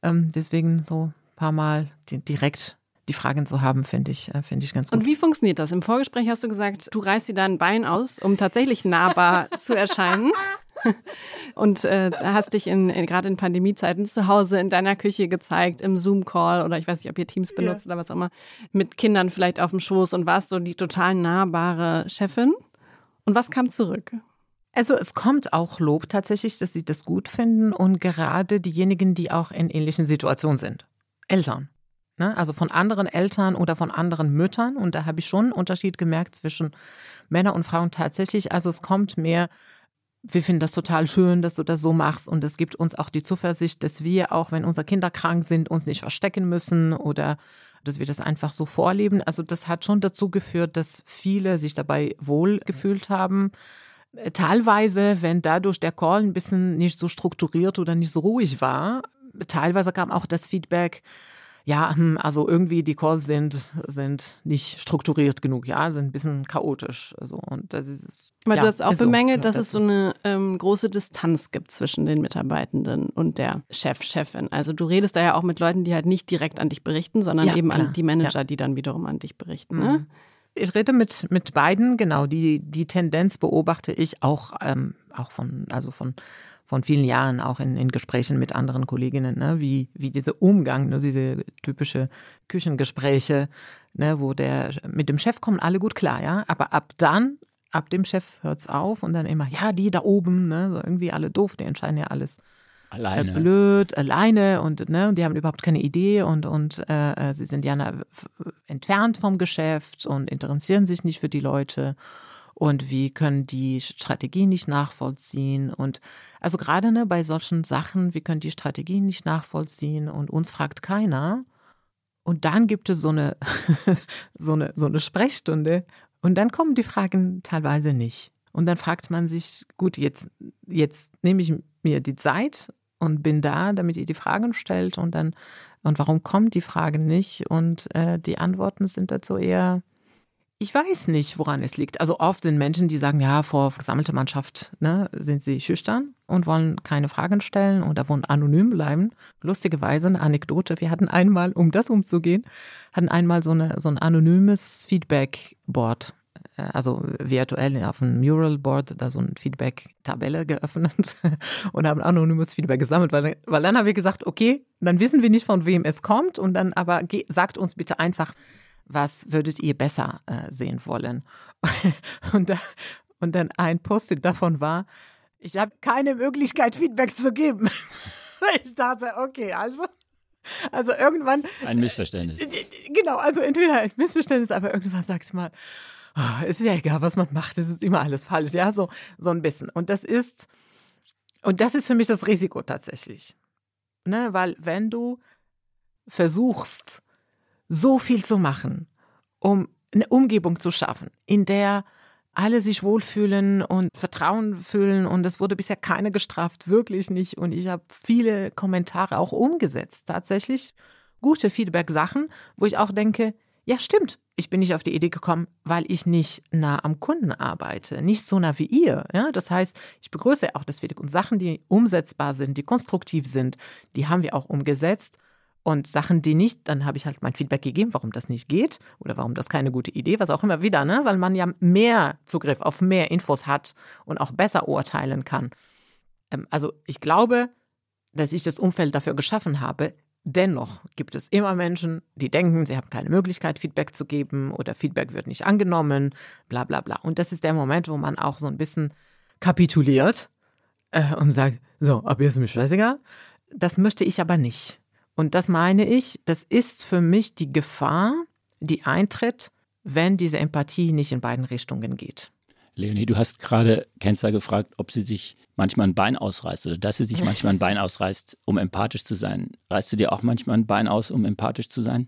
Speaker 4: Ähm, deswegen so ein paar Mal direkt die Fragen zu haben, finde ich, äh, finde ich ganz gut.
Speaker 3: Und wie funktioniert das? Im Vorgespräch hast du gesagt, du reißt dir dein Bein aus, um tatsächlich nahbar zu erscheinen. und äh, hast dich in, in gerade in Pandemiezeiten zu Hause in deiner Küche gezeigt, im Zoom-Call oder ich weiß nicht, ob ihr Teams benutzt ja. oder was auch immer, mit Kindern vielleicht auf dem Schoß und warst so die total nahbare Chefin. Und was kam zurück?
Speaker 4: Also es kommt auch Lob tatsächlich, dass sie das gut finden und gerade diejenigen, die auch in ähnlichen Situationen sind. Eltern. Ne? Also von anderen Eltern oder von anderen Müttern. Und da habe ich schon einen Unterschied gemerkt zwischen Männern und Frauen tatsächlich. Also es kommt mehr wir finden das total schön, dass du das so machst und es gibt uns auch die Zuversicht, dass wir auch, wenn unsere Kinder krank sind, uns nicht verstecken müssen oder dass wir das einfach so vorleben. Also das hat schon dazu geführt, dass viele sich dabei wohl gefühlt haben. Teilweise, wenn dadurch der Call ein bisschen nicht so strukturiert oder nicht so ruhig war, teilweise kam auch das Feedback, ja, hm, also irgendwie die Calls sind, sind nicht strukturiert genug, ja, sind ein bisschen chaotisch. Also, und das ist,
Speaker 3: Aber
Speaker 4: ja,
Speaker 3: du hast auch bemängelt,
Speaker 4: so.
Speaker 3: dass es so eine ähm, große Distanz gibt zwischen den Mitarbeitenden und der Chef, Chefin. Also du redest da ja auch mit Leuten, die halt nicht direkt an dich berichten, sondern
Speaker 4: ja,
Speaker 3: eben
Speaker 4: klar.
Speaker 3: an die Manager, die dann wiederum an dich berichten. Ne?
Speaker 4: Mhm. Ich rede mit, mit beiden, genau. Die, die Tendenz beobachte ich auch, ähm, auch von, also von von vielen Jahren auch in, in Gesprächen mit anderen Kolleginnen, ne, wie, wie dieser Umgang, ne, diese typische Küchengespräche, ne, wo der mit dem Chef kommen alle gut klar, ja, aber ab dann, ab dem Chef hört es auf und dann immer, ja, die da oben, ne, so irgendwie alle doof, die entscheiden ja alles.
Speaker 2: Alleine.
Speaker 4: Äh, blöd, alleine und, ne, und die haben überhaupt keine Idee und, und äh, äh sie sind ja entfernt vom Geschäft und interessieren sich nicht für die Leute. Und wie können die Strategien nicht nachvollziehen und also gerade ne, bei solchen Sachen, wie können die Strategien nicht nachvollziehen und uns fragt keiner. Und dann gibt es so eine, so eine, so eine Sprechstunde und dann kommen die Fragen teilweise nicht. Und dann fragt man sich, gut, jetzt, jetzt nehme ich mir die Zeit und bin da, damit ihr die Fragen stellt und dann, und warum kommen die Fragen nicht? Und äh, die Antworten sind dazu eher, ich weiß nicht, woran es liegt. Also oft sind Menschen, die sagen, ja, vor gesammelter Mannschaft ne, sind sie schüchtern und wollen keine Fragen stellen oder wollen anonym bleiben. Lustigerweise eine Anekdote. Wir hatten einmal, um das umzugehen, hatten einmal so, eine, so ein anonymes Feedback-Board äh, also virtuell auf einem Mural-Board da so eine Feedback-Tabelle geöffnet und haben anonymes Feedback gesammelt, weil, weil dann haben wir gesagt, okay, dann wissen wir nicht, von wem es kommt und dann aber sagt uns bitte einfach, was würdet ihr besser äh, sehen wollen? und, da, und dann ein Post-it davon war, ich habe keine Möglichkeit, Feedback zu geben. ich dachte, okay, also also irgendwann.
Speaker 2: Ein Missverständnis.
Speaker 4: Genau, also entweder ein Missverständnis, aber irgendwann sagt man, oh, es ist ja egal, was man macht, es ist immer alles falsch, ja, so, so ein bisschen. Und das ist, und das ist für mich das Risiko tatsächlich. Ne, weil wenn du versuchst, so viel zu machen, um eine Umgebung zu schaffen, in der alle sich wohlfühlen und Vertrauen fühlen und es wurde bisher keiner gestraft, wirklich nicht. Und ich habe viele Kommentare auch umgesetzt, tatsächlich gute Feedback-Sachen, wo ich auch denke, ja, stimmt. Ich bin nicht auf die Idee gekommen, weil ich nicht nah am Kunden arbeite, nicht so nah wie ihr. Ja, das heißt, ich begrüße auch das Feedback und Sachen, die umsetzbar sind, die konstruktiv sind, die haben wir auch umgesetzt. Und Sachen, die nicht, dann habe ich halt mein Feedback gegeben, warum das nicht geht oder warum das keine gute Idee, was auch immer wieder, ne? weil man ja mehr Zugriff auf mehr Infos hat und auch besser urteilen kann. Ähm, also ich glaube, dass ich das Umfeld dafür geschaffen habe, Dennoch gibt es immer Menschen, die denken, sie haben keine Möglichkeit, Feedback zu geben oder Feedback wird nicht angenommen, bla bla bla. Und das ist der Moment, wo man auch so ein bisschen kapituliert äh, und sagt, so, ab jetzt ist mir scheißegal. Das möchte ich aber nicht. Und das meine ich, das ist für mich die Gefahr, die eintritt, wenn diese Empathie nicht in beiden Richtungen geht.
Speaker 2: Leonie, du hast gerade Kenzer gefragt, ob sie sich manchmal ein Bein ausreißt oder dass sie sich manchmal ein Bein ausreißt, um empathisch zu sein. Reißt du dir auch manchmal ein Bein aus, um empathisch zu sein?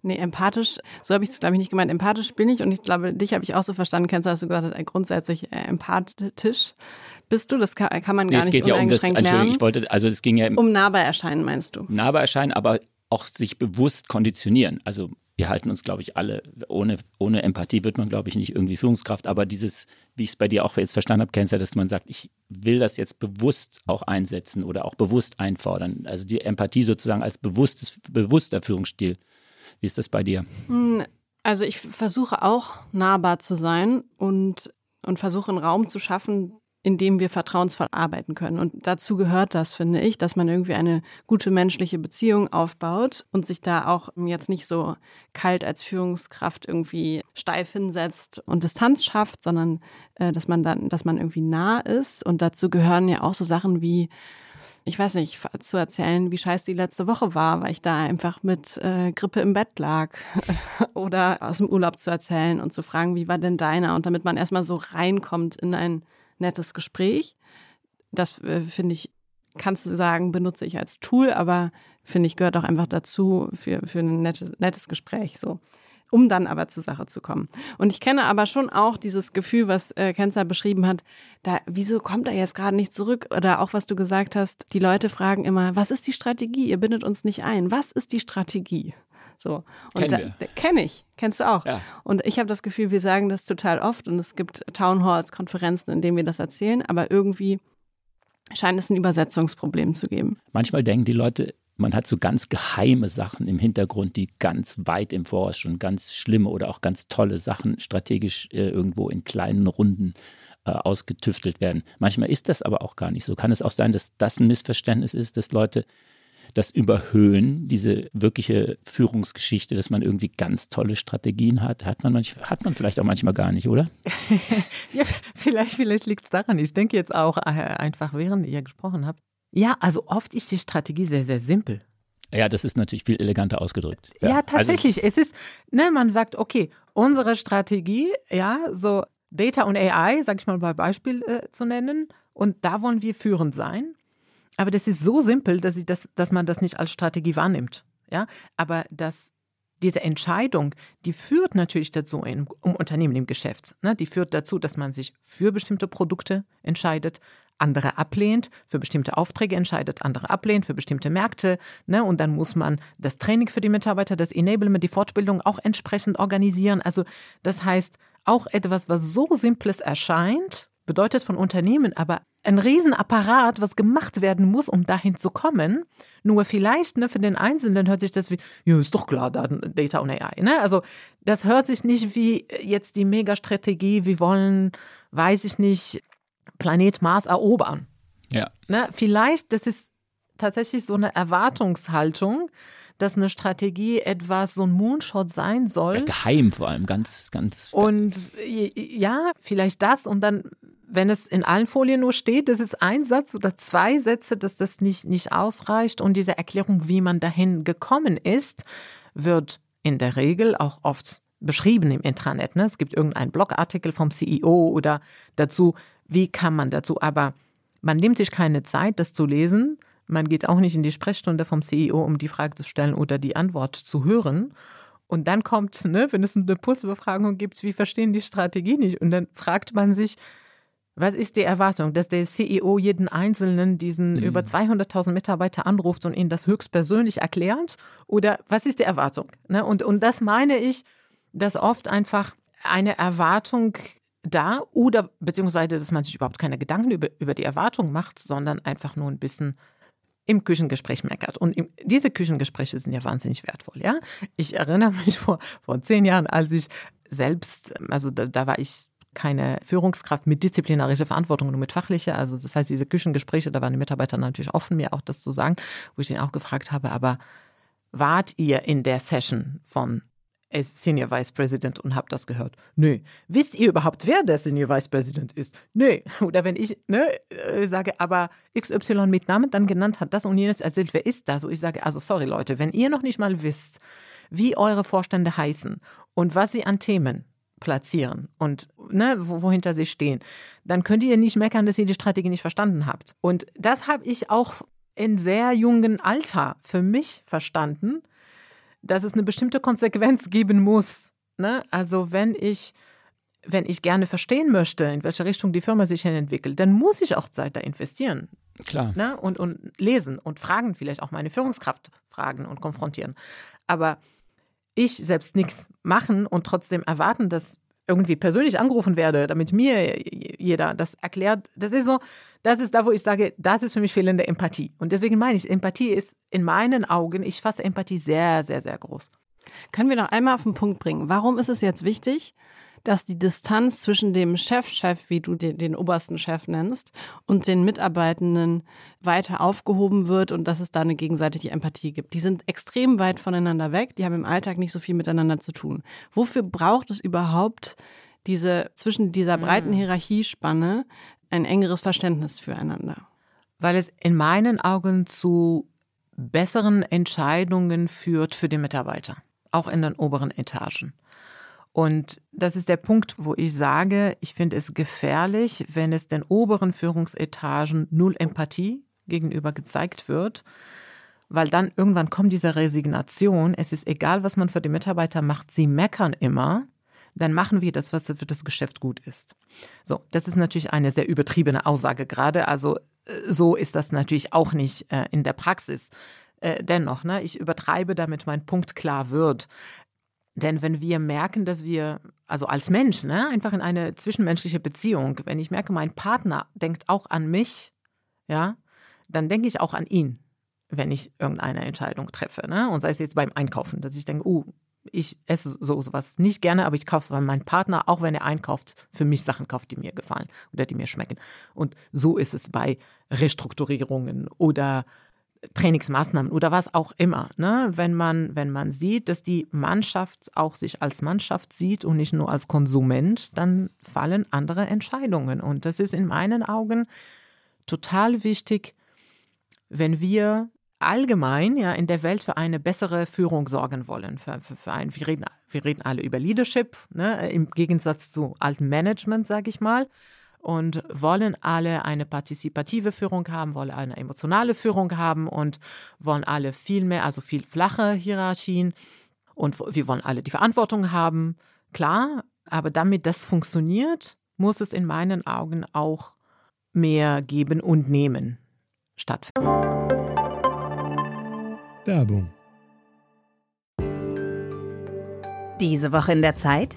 Speaker 3: Nee, empathisch, so habe ich es, glaube ich, nicht gemeint. Empathisch bin ich und ich glaube, dich habe ich auch so verstanden, Kenzer, hast du gesagt, hast, grundsätzlich äh, empathisch bist du. Das kann, kann man gar nee, es
Speaker 2: nicht
Speaker 3: geht ja
Speaker 2: um das, Entschuldigung, ich wollte, also es ging ja
Speaker 3: um nahbar erscheinen, meinst du?
Speaker 2: Nahbar erscheinen, aber auch sich bewusst konditionieren. Also wir halten uns, glaube ich, alle, ohne, ohne Empathie wird man, glaube ich, nicht irgendwie Führungskraft, aber dieses, wie ich es bei dir auch jetzt verstanden habe, kennst ja, dass man sagt, ich will das jetzt bewusst auch einsetzen oder auch bewusst einfordern. Also die Empathie sozusagen als bewusstes, bewusster Führungsstil. Wie ist das bei dir?
Speaker 3: Hm, also ich versuche auch nahbar zu sein und, und versuche einen Raum zu schaffen, in dem wir vertrauensvoll arbeiten können. Und dazu gehört das, finde ich, dass man irgendwie eine gute menschliche Beziehung aufbaut und sich da auch jetzt nicht so kalt als Führungskraft irgendwie steif hinsetzt und Distanz schafft, sondern äh, dass man dann, dass man irgendwie nah ist. Und dazu gehören ja auch so Sachen wie ich weiß nicht, zu erzählen, wie scheiße die letzte Woche war, weil ich da einfach mit äh, Grippe im Bett lag. Oder aus dem Urlaub zu erzählen und zu fragen, wie war denn deiner? Und damit man erstmal so reinkommt in ein nettes Gespräch. Das äh, finde ich, kannst du sagen, benutze ich als Tool, aber finde ich, gehört auch einfach dazu für, für ein nettes, nettes Gespräch. So um dann aber zur Sache zu kommen. Und ich kenne aber schon auch dieses Gefühl, was äh, Kenzer beschrieben hat, da, wieso kommt er jetzt gerade nicht zurück? Oder auch was du gesagt hast, die Leute fragen immer, was ist die Strategie? Ihr bindet uns nicht ein. Was ist die Strategie? So.
Speaker 2: Und
Speaker 3: da, kenne ich. Kennst du auch. Ja. Und ich habe das Gefühl, wir sagen das total oft und es gibt Townhalls, Konferenzen, in denen wir das erzählen, aber irgendwie scheint es ein Übersetzungsproblem zu geben.
Speaker 2: Manchmal denken die Leute, man hat so ganz geheime Sachen im Hintergrund, die ganz weit im Voraus schon ganz schlimme oder auch ganz tolle Sachen strategisch äh, irgendwo in kleinen Runden äh, ausgetüftelt werden. Manchmal ist das aber auch gar nicht so. Kann es auch sein, dass das ein Missverständnis ist, dass Leute das überhöhen, diese wirkliche Führungsgeschichte, dass man irgendwie ganz tolle Strategien hat, hat man, manchmal, hat man vielleicht auch manchmal gar nicht, oder?
Speaker 4: ja, vielleicht, vielleicht liegt es daran. Ich denke jetzt auch äh, einfach, während ihr gesprochen habt. Ja, also oft ist die Strategie sehr, sehr simpel.
Speaker 2: Ja, das ist natürlich viel eleganter ausgedrückt.
Speaker 4: Ja, ja also tatsächlich. Also, es ist, ne, man sagt, okay, unsere Strategie, ja, so Data und AI, sage ich mal bei Beispiel äh, zu nennen. Und da wollen wir führend sein. Aber das ist so simpel, dass, das, dass man das nicht als Strategie wahrnimmt. Ja? Aber das, diese Entscheidung, die führt natürlich dazu im, im Unternehmen, im Geschäft. Ne? Die führt dazu, dass man sich für bestimmte Produkte entscheidet, andere ablehnt, für bestimmte Aufträge entscheidet, andere ablehnt, für bestimmte Märkte. Ne? Und dann muss man das Training für die Mitarbeiter, das Enablement, die Fortbildung auch entsprechend organisieren. Also das heißt, auch etwas, was so simples erscheint, bedeutet von Unternehmen aber ein Riesenapparat, was gemacht werden muss, um dahin zu kommen. Nur vielleicht ne, für den Einzelnen hört sich das wie, ja, ist doch klar, Data und AI. Ne? Also das hört sich nicht wie jetzt die Megastrategie, wir wollen, weiß ich nicht, Planet Mars erobern.
Speaker 2: Ja.
Speaker 4: Ne? Vielleicht, das ist tatsächlich so eine Erwartungshaltung, dass eine Strategie etwas so ein Moonshot sein soll. Ja,
Speaker 2: geheim vor allem, ganz, ganz.
Speaker 4: Und ja, vielleicht das und dann, wenn es in allen Folien nur steht, das ist ein Satz oder zwei Sätze, dass das nicht, nicht ausreicht. Und diese Erklärung, wie man dahin gekommen ist, wird in der Regel auch oft beschrieben im Intranet. Ne? Es gibt irgendeinen Blogartikel vom CEO oder dazu, wie kann man dazu. Aber man nimmt sich keine Zeit, das zu lesen, man geht auch nicht in die Sprechstunde vom CEO, um die Frage zu stellen oder die Antwort zu hören. Und dann kommt, ne, wenn es eine Pulsbefragung gibt, wie verstehen die Strategie nicht? Und dann fragt man sich, was ist die Erwartung, dass der CEO jeden Einzelnen, diesen mhm. über 200.000 Mitarbeiter anruft und ihnen das höchstpersönlich erklärt? Oder was ist die Erwartung? Ne? Und, und das meine ich, dass oft einfach eine Erwartung da oder beziehungsweise, dass man sich überhaupt keine Gedanken über, über die Erwartung macht, sondern einfach nur ein bisschen im Küchengespräch meckert. Und im, diese Küchengespräche sind ja wahnsinnig wertvoll, ja. Ich erinnere mich vor, vor zehn Jahren, als ich selbst, also da, da war ich keine Führungskraft mit disziplinarischer Verantwortung, nur mit fachlicher. Also das heißt, diese Küchengespräche, da waren die Mitarbeiter natürlich offen, mir auch das zu sagen, wo ich den auch gefragt habe, aber wart ihr in der Session von Senior Vice President und habe das gehört. Nö. Wisst ihr überhaupt, wer der Senior Vice President ist? Nö. Oder wenn ich ne, äh, sage, aber XY mit Namen dann genannt hat, das und jenes erzählt, wer ist das? Und ich sage, also sorry Leute, wenn ihr noch nicht mal wisst, wie eure Vorstände heißen und was sie an Themen platzieren und ne, wohinter sie stehen, dann könnt ihr nicht meckern, dass ihr die Strategie nicht verstanden habt. Und das habe ich auch in sehr jungen Alter für mich verstanden, dass es eine bestimmte Konsequenz geben muss. Ne? Also wenn ich, wenn ich gerne verstehen möchte, in welche Richtung die Firma sich hin entwickelt, dann muss ich auch Zeit da investieren.
Speaker 2: Klar.
Speaker 4: Ne? Und, und lesen und fragen, vielleicht auch meine Führungskraft fragen und konfrontieren. Aber ich selbst nichts machen und trotzdem erwarten, dass irgendwie persönlich angerufen werde, damit mir jeder das erklärt, das ist so, das ist da, wo ich sage, das ist für mich fehlende Empathie. Und deswegen meine ich, Empathie ist in meinen Augen, ich fasse Empathie sehr, sehr, sehr groß.
Speaker 3: Können wir noch einmal auf den Punkt bringen? Warum ist es jetzt wichtig, dass die Distanz zwischen dem Chefchef, -Chef, wie du den, den, obersten Chef nennst, und den Mitarbeitenden weiter aufgehoben wird und dass es da eine gegenseitige Empathie gibt. Die sind extrem weit voneinander weg, die haben im Alltag nicht so viel miteinander zu tun. Wofür braucht es überhaupt diese zwischen dieser breiten hm. Hierarchiespanne ein engeres Verständnis füreinander?
Speaker 4: Weil es in meinen Augen zu besseren Entscheidungen führt für die Mitarbeiter, auch in den oberen Etagen. Und das ist der Punkt, wo ich sage, ich finde es gefährlich, wenn es den oberen Führungsetagen null Empathie gegenüber gezeigt wird, weil dann irgendwann kommt diese Resignation. Es ist egal, was man für die Mitarbeiter macht, sie meckern immer dann machen wir das, was für das Geschäft gut ist. So, das ist natürlich eine sehr übertriebene Aussage gerade. Also äh, so ist das natürlich auch nicht äh, in der Praxis. Äh, dennoch, ne, ich übertreibe, damit mein Punkt klar wird. Denn wenn wir merken, dass wir, also als Mensch, ne, einfach in eine zwischenmenschliche Beziehung, wenn ich merke, mein Partner denkt auch an mich, ja, dann denke ich auch an ihn, wenn ich irgendeine Entscheidung treffe. Ne? Und sei es jetzt beim Einkaufen, dass ich denke, uh, ich esse so sowas nicht gerne, aber ich kaufe es, weil mein Partner, auch wenn er einkauft, für mich Sachen kauft, die mir gefallen oder die mir schmecken. Und so ist es bei Restrukturierungen oder Trainingsmaßnahmen oder was auch immer. Ne? Wenn, man, wenn man sieht, dass die Mannschaft auch sich als Mannschaft sieht und nicht nur als Konsument, dann fallen andere Entscheidungen. Und das ist in meinen Augen total wichtig, wenn wir allgemein ja in der Welt für eine bessere Führung sorgen wollen. Für, für, für ein, wir, reden, wir reden alle über Leadership, ne, im Gegensatz zu altem Management, sage ich mal. Und wollen alle eine partizipative Führung haben, wollen eine emotionale Führung haben und wollen alle viel mehr, also viel flache Hierarchien. Und wir wollen alle die Verantwortung haben, klar, aber damit das funktioniert, muss es in meinen Augen auch mehr geben und nehmen stattfinden.
Speaker 5: Werbung.
Speaker 6: Diese Woche in der Zeit?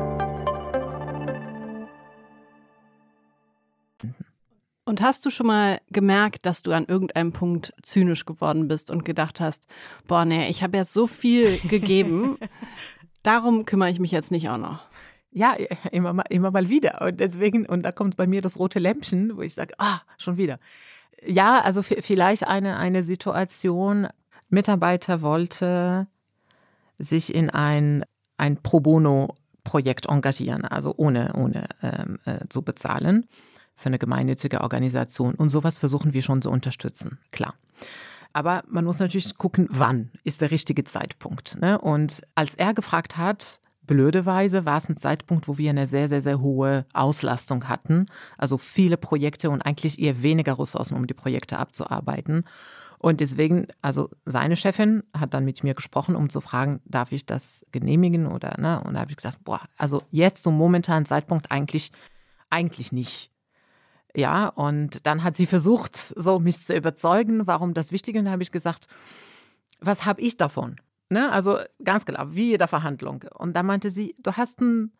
Speaker 3: Und hast du schon mal gemerkt, dass du an irgendeinem Punkt zynisch geworden bist und gedacht hast, boah, nee, ich habe jetzt so viel gegeben, darum kümmere ich mich jetzt nicht auch noch?
Speaker 4: Ja, immer mal, immer mal wieder. Und deswegen, und da kommt bei mir das rote Lämpchen, wo ich sage, ah, schon wieder. Ja, also vielleicht eine, eine Situation, Mitarbeiter wollte sich in ein, ein Pro Bono-Projekt engagieren, also ohne, ohne ähm, äh, zu bezahlen für eine gemeinnützige Organisation. Und sowas versuchen wir schon zu unterstützen, klar. Aber man muss natürlich gucken, wann ist der richtige Zeitpunkt. Ne? Und als er gefragt hat, blöderweise war es ein Zeitpunkt, wo wir eine sehr, sehr, sehr hohe Auslastung hatten. Also viele Projekte und eigentlich eher weniger Ressourcen, um die Projekte abzuarbeiten. Und deswegen, also seine Chefin hat dann mit mir gesprochen, um zu fragen, darf ich das genehmigen oder, ne? Und da habe ich gesagt, boah, also jetzt zum momentanen Zeitpunkt eigentlich, eigentlich nicht. Ja, und dann hat sie versucht, so mich zu überzeugen, warum das Wichtige. Und da habe ich gesagt, was habe ich davon? Ne? Also ganz klar, wie jeder Verhandlung. Und da meinte sie, du hast einen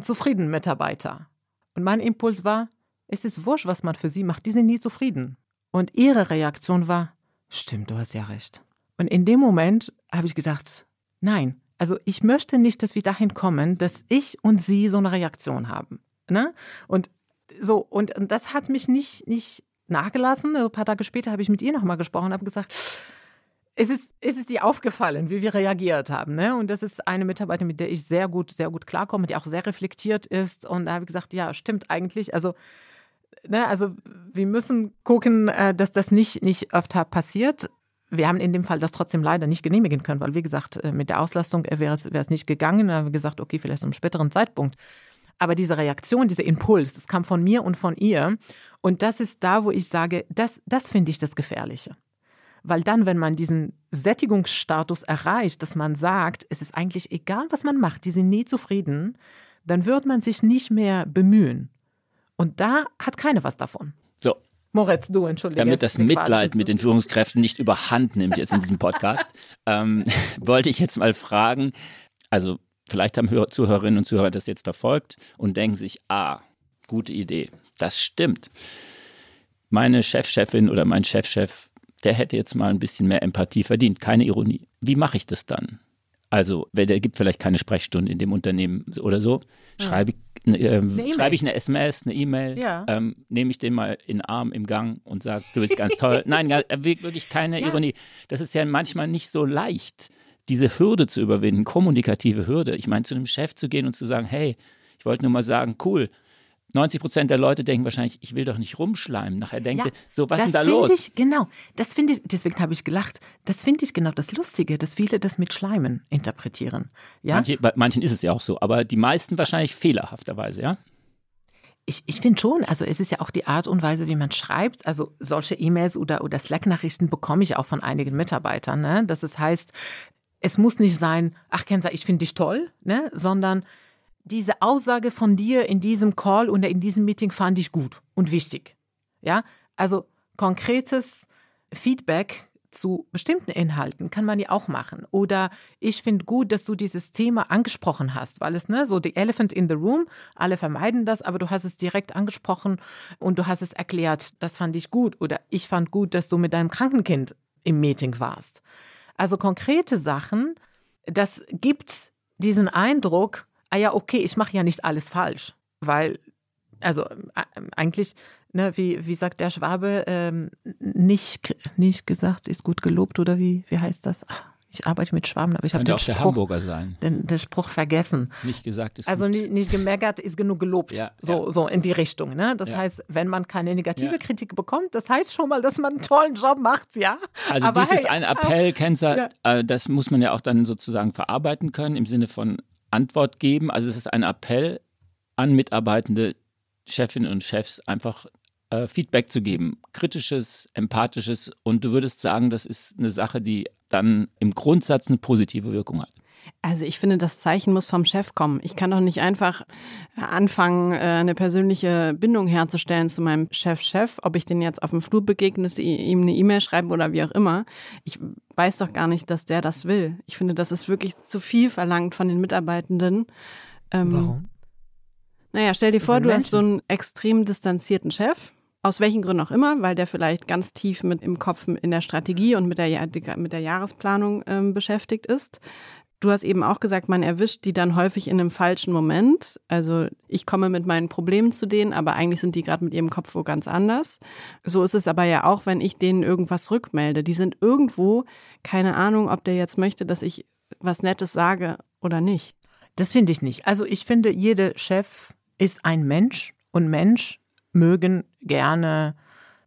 Speaker 4: zufriedenen Mitarbeiter. Und mein Impuls war, es ist wurscht, was man für sie macht, die sind nie zufrieden. Und ihre Reaktion war, stimmt, du hast ja recht. Und in dem Moment habe ich gedacht, nein, also ich möchte nicht, dass wir dahin kommen, dass ich und sie so eine Reaktion haben. Ne? Und so, und, und das hat mich nicht, nicht nachgelassen. Also ein paar Tage später habe ich mit ihr nochmal gesprochen und habe gesagt, es ist, es ist dir aufgefallen, wie wir reagiert haben. Ne? Und das ist eine Mitarbeiterin, mit der ich sehr gut, sehr gut klarkomme, die auch sehr reflektiert ist. Und da habe ich gesagt, ja, stimmt eigentlich. Also, ne, also wir müssen gucken, äh, dass das nicht, nicht öfter passiert. Wir haben in dem Fall das trotzdem leider nicht genehmigen können, weil, wie gesagt, äh, mit der Auslastung wäre es, wäre es nicht gegangen. Da haben wir gesagt, okay, vielleicht zum späteren Zeitpunkt. Aber diese Reaktion, dieser Impuls, das kam von mir und von ihr. Und das ist da, wo ich sage, das, das finde ich das Gefährliche. Weil dann, wenn man diesen Sättigungsstatus erreicht, dass man sagt, es ist eigentlich egal, was man macht, die sind nie zufrieden, dann wird man sich nicht mehr bemühen. Und da hat keiner was davon.
Speaker 2: So.
Speaker 4: Moritz, du, entschuldige.
Speaker 2: Damit das Mitleid mit den Führungskräften nicht überhand nimmt jetzt in diesem Podcast, ähm, wollte ich jetzt mal fragen, also Vielleicht haben Zuhörerinnen und Zuhörer das jetzt verfolgt und denken sich, ah, gute Idee. Das stimmt. Meine Chefchefin oder mein Chefchef, der hätte jetzt mal ein bisschen mehr Empathie verdient. Keine Ironie. Wie mache ich das dann? Also, der gibt vielleicht keine Sprechstunde in dem Unternehmen oder so. Schreibe ich, äh, eine schreibe ich eine SMS, eine E-Mail, ja. ähm, nehme ich den mal in den Arm im Gang und sage, du bist ganz toll. Nein, wirklich keine ja. Ironie. Das ist ja manchmal nicht so leicht diese Hürde zu überwinden, kommunikative Hürde. Ich meine, zu einem Chef zu gehen und zu sagen, hey, ich wollte nur mal sagen, cool. 90 Prozent der Leute denken wahrscheinlich, ich will doch nicht rumschleimen. Nachher denkt ja, so, was ist denn da los?
Speaker 4: Ich, genau, das finde ich, deswegen habe ich gelacht, das finde ich genau das Lustige, dass viele das mit Schleimen interpretieren. Ja?
Speaker 2: Manche, bei manchen ist es ja auch so, aber die meisten wahrscheinlich fehlerhafterweise, ja?
Speaker 4: Ich, ich finde schon, also es ist ja auch die Art und Weise, wie man schreibt. Also solche E-Mails oder, oder Slack-Nachrichten bekomme ich auch von einigen Mitarbeitern. Ne? Dass es heißt, es muss nicht sein, ach Kenza, ich finde dich toll, ne? sondern diese Aussage von dir in diesem Call oder in diesem Meeting fand ich gut und wichtig. Ja, also konkretes Feedback zu bestimmten Inhalten kann man ja auch machen. Oder ich finde gut, dass du dieses Thema angesprochen hast, weil es ne so the elephant in the room, alle vermeiden das, aber du hast es direkt angesprochen und du hast es erklärt, das fand ich gut. Oder ich fand gut, dass du mit deinem Krankenkind im Meeting warst. Also konkrete Sachen, das gibt diesen Eindruck, ah ja, okay, ich mache ja nicht alles falsch, weil Also äh, eigentlich, ne, wie, wie sagt der Schwabe, ähm, nicht, nicht gesagt ist gut gelobt oder wie, wie heißt das? Ach, ich arbeite mit Schwaben, aber
Speaker 2: Das
Speaker 4: ich habe den
Speaker 2: auch der
Speaker 4: Spruch,
Speaker 2: Hamburger sein.
Speaker 4: den, den Spruch vergessen.
Speaker 2: Nicht gesagt ist
Speaker 4: Also nicht, nicht gemeckert ist genug gelobt.
Speaker 2: Ja,
Speaker 4: so,
Speaker 2: ja.
Speaker 4: so in die Richtung. Ne? Das
Speaker 2: Ja.
Speaker 4: heißt, wenn man keine negative. Kritik bekommt, das heißt schon mal, dass man einen tollen Job macht, ja.
Speaker 2: Also
Speaker 4: Aber
Speaker 2: dies ist
Speaker 4: hey,
Speaker 2: ein Appell, Kenzer,
Speaker 4: Ja.
Speaker 2: äh, das muss man ja auch dann sozusagen verarbeiten können im Sinne von Antwort geben. Also es ist ein Appell an mitarbeitende Chefinnen und Chefs, einfach äh, Feedback zu geben. Kritisches, empathisches und du würdest sagen, das ist eine Sache, die dann im Grundsatz eine positive Wirkung hat.
Speaker 3: Also ich finde, das Zeichen muss vom Chef kommen. Ich kann doch nicht einfach anfangen, äh, eine persönliche Bindung herzustellen zu meinem Chef-Chef, ob ich den jetzt auf dem Flur begegnet, i- ihm eine E-Mail schreibe oder wie auch immer. Ich weiß doch gar nicht, dass der das will. Ich finde, das ist wirklich zu viel verlangt von den Mitarbeitenden. Ähm,
Speaker 4: Warum?
Speaker 3: Naja, stell dir vor, du hast so einen extrem distanzierten Chef. Aus welchen Gründen auch immer, weil der vielleicht ganz tief mit im Kopf in der Strategie und mit der, mit der Jahresplanung ähm, beschäftigt ist. Du hast eben auch gesagt, man erwischt die dann häufig in einem falschen Moment. Also ich komme mit meinen Problemen zu denen, aber eigentlich sind die gerade mit ihrem Kopf wo ganz anders. So ist es aber ja auch, wenn ich denen irgendwas rückmelde. Die sind irgendwo, keine Ahnung, ob der jetzt möchte, dass ich was Nettes sage oder nicht.
Speaker 4: Das finde ich nicht. Also ich finde, jeder Chef ist ein Mensch und Mensch mögen gerne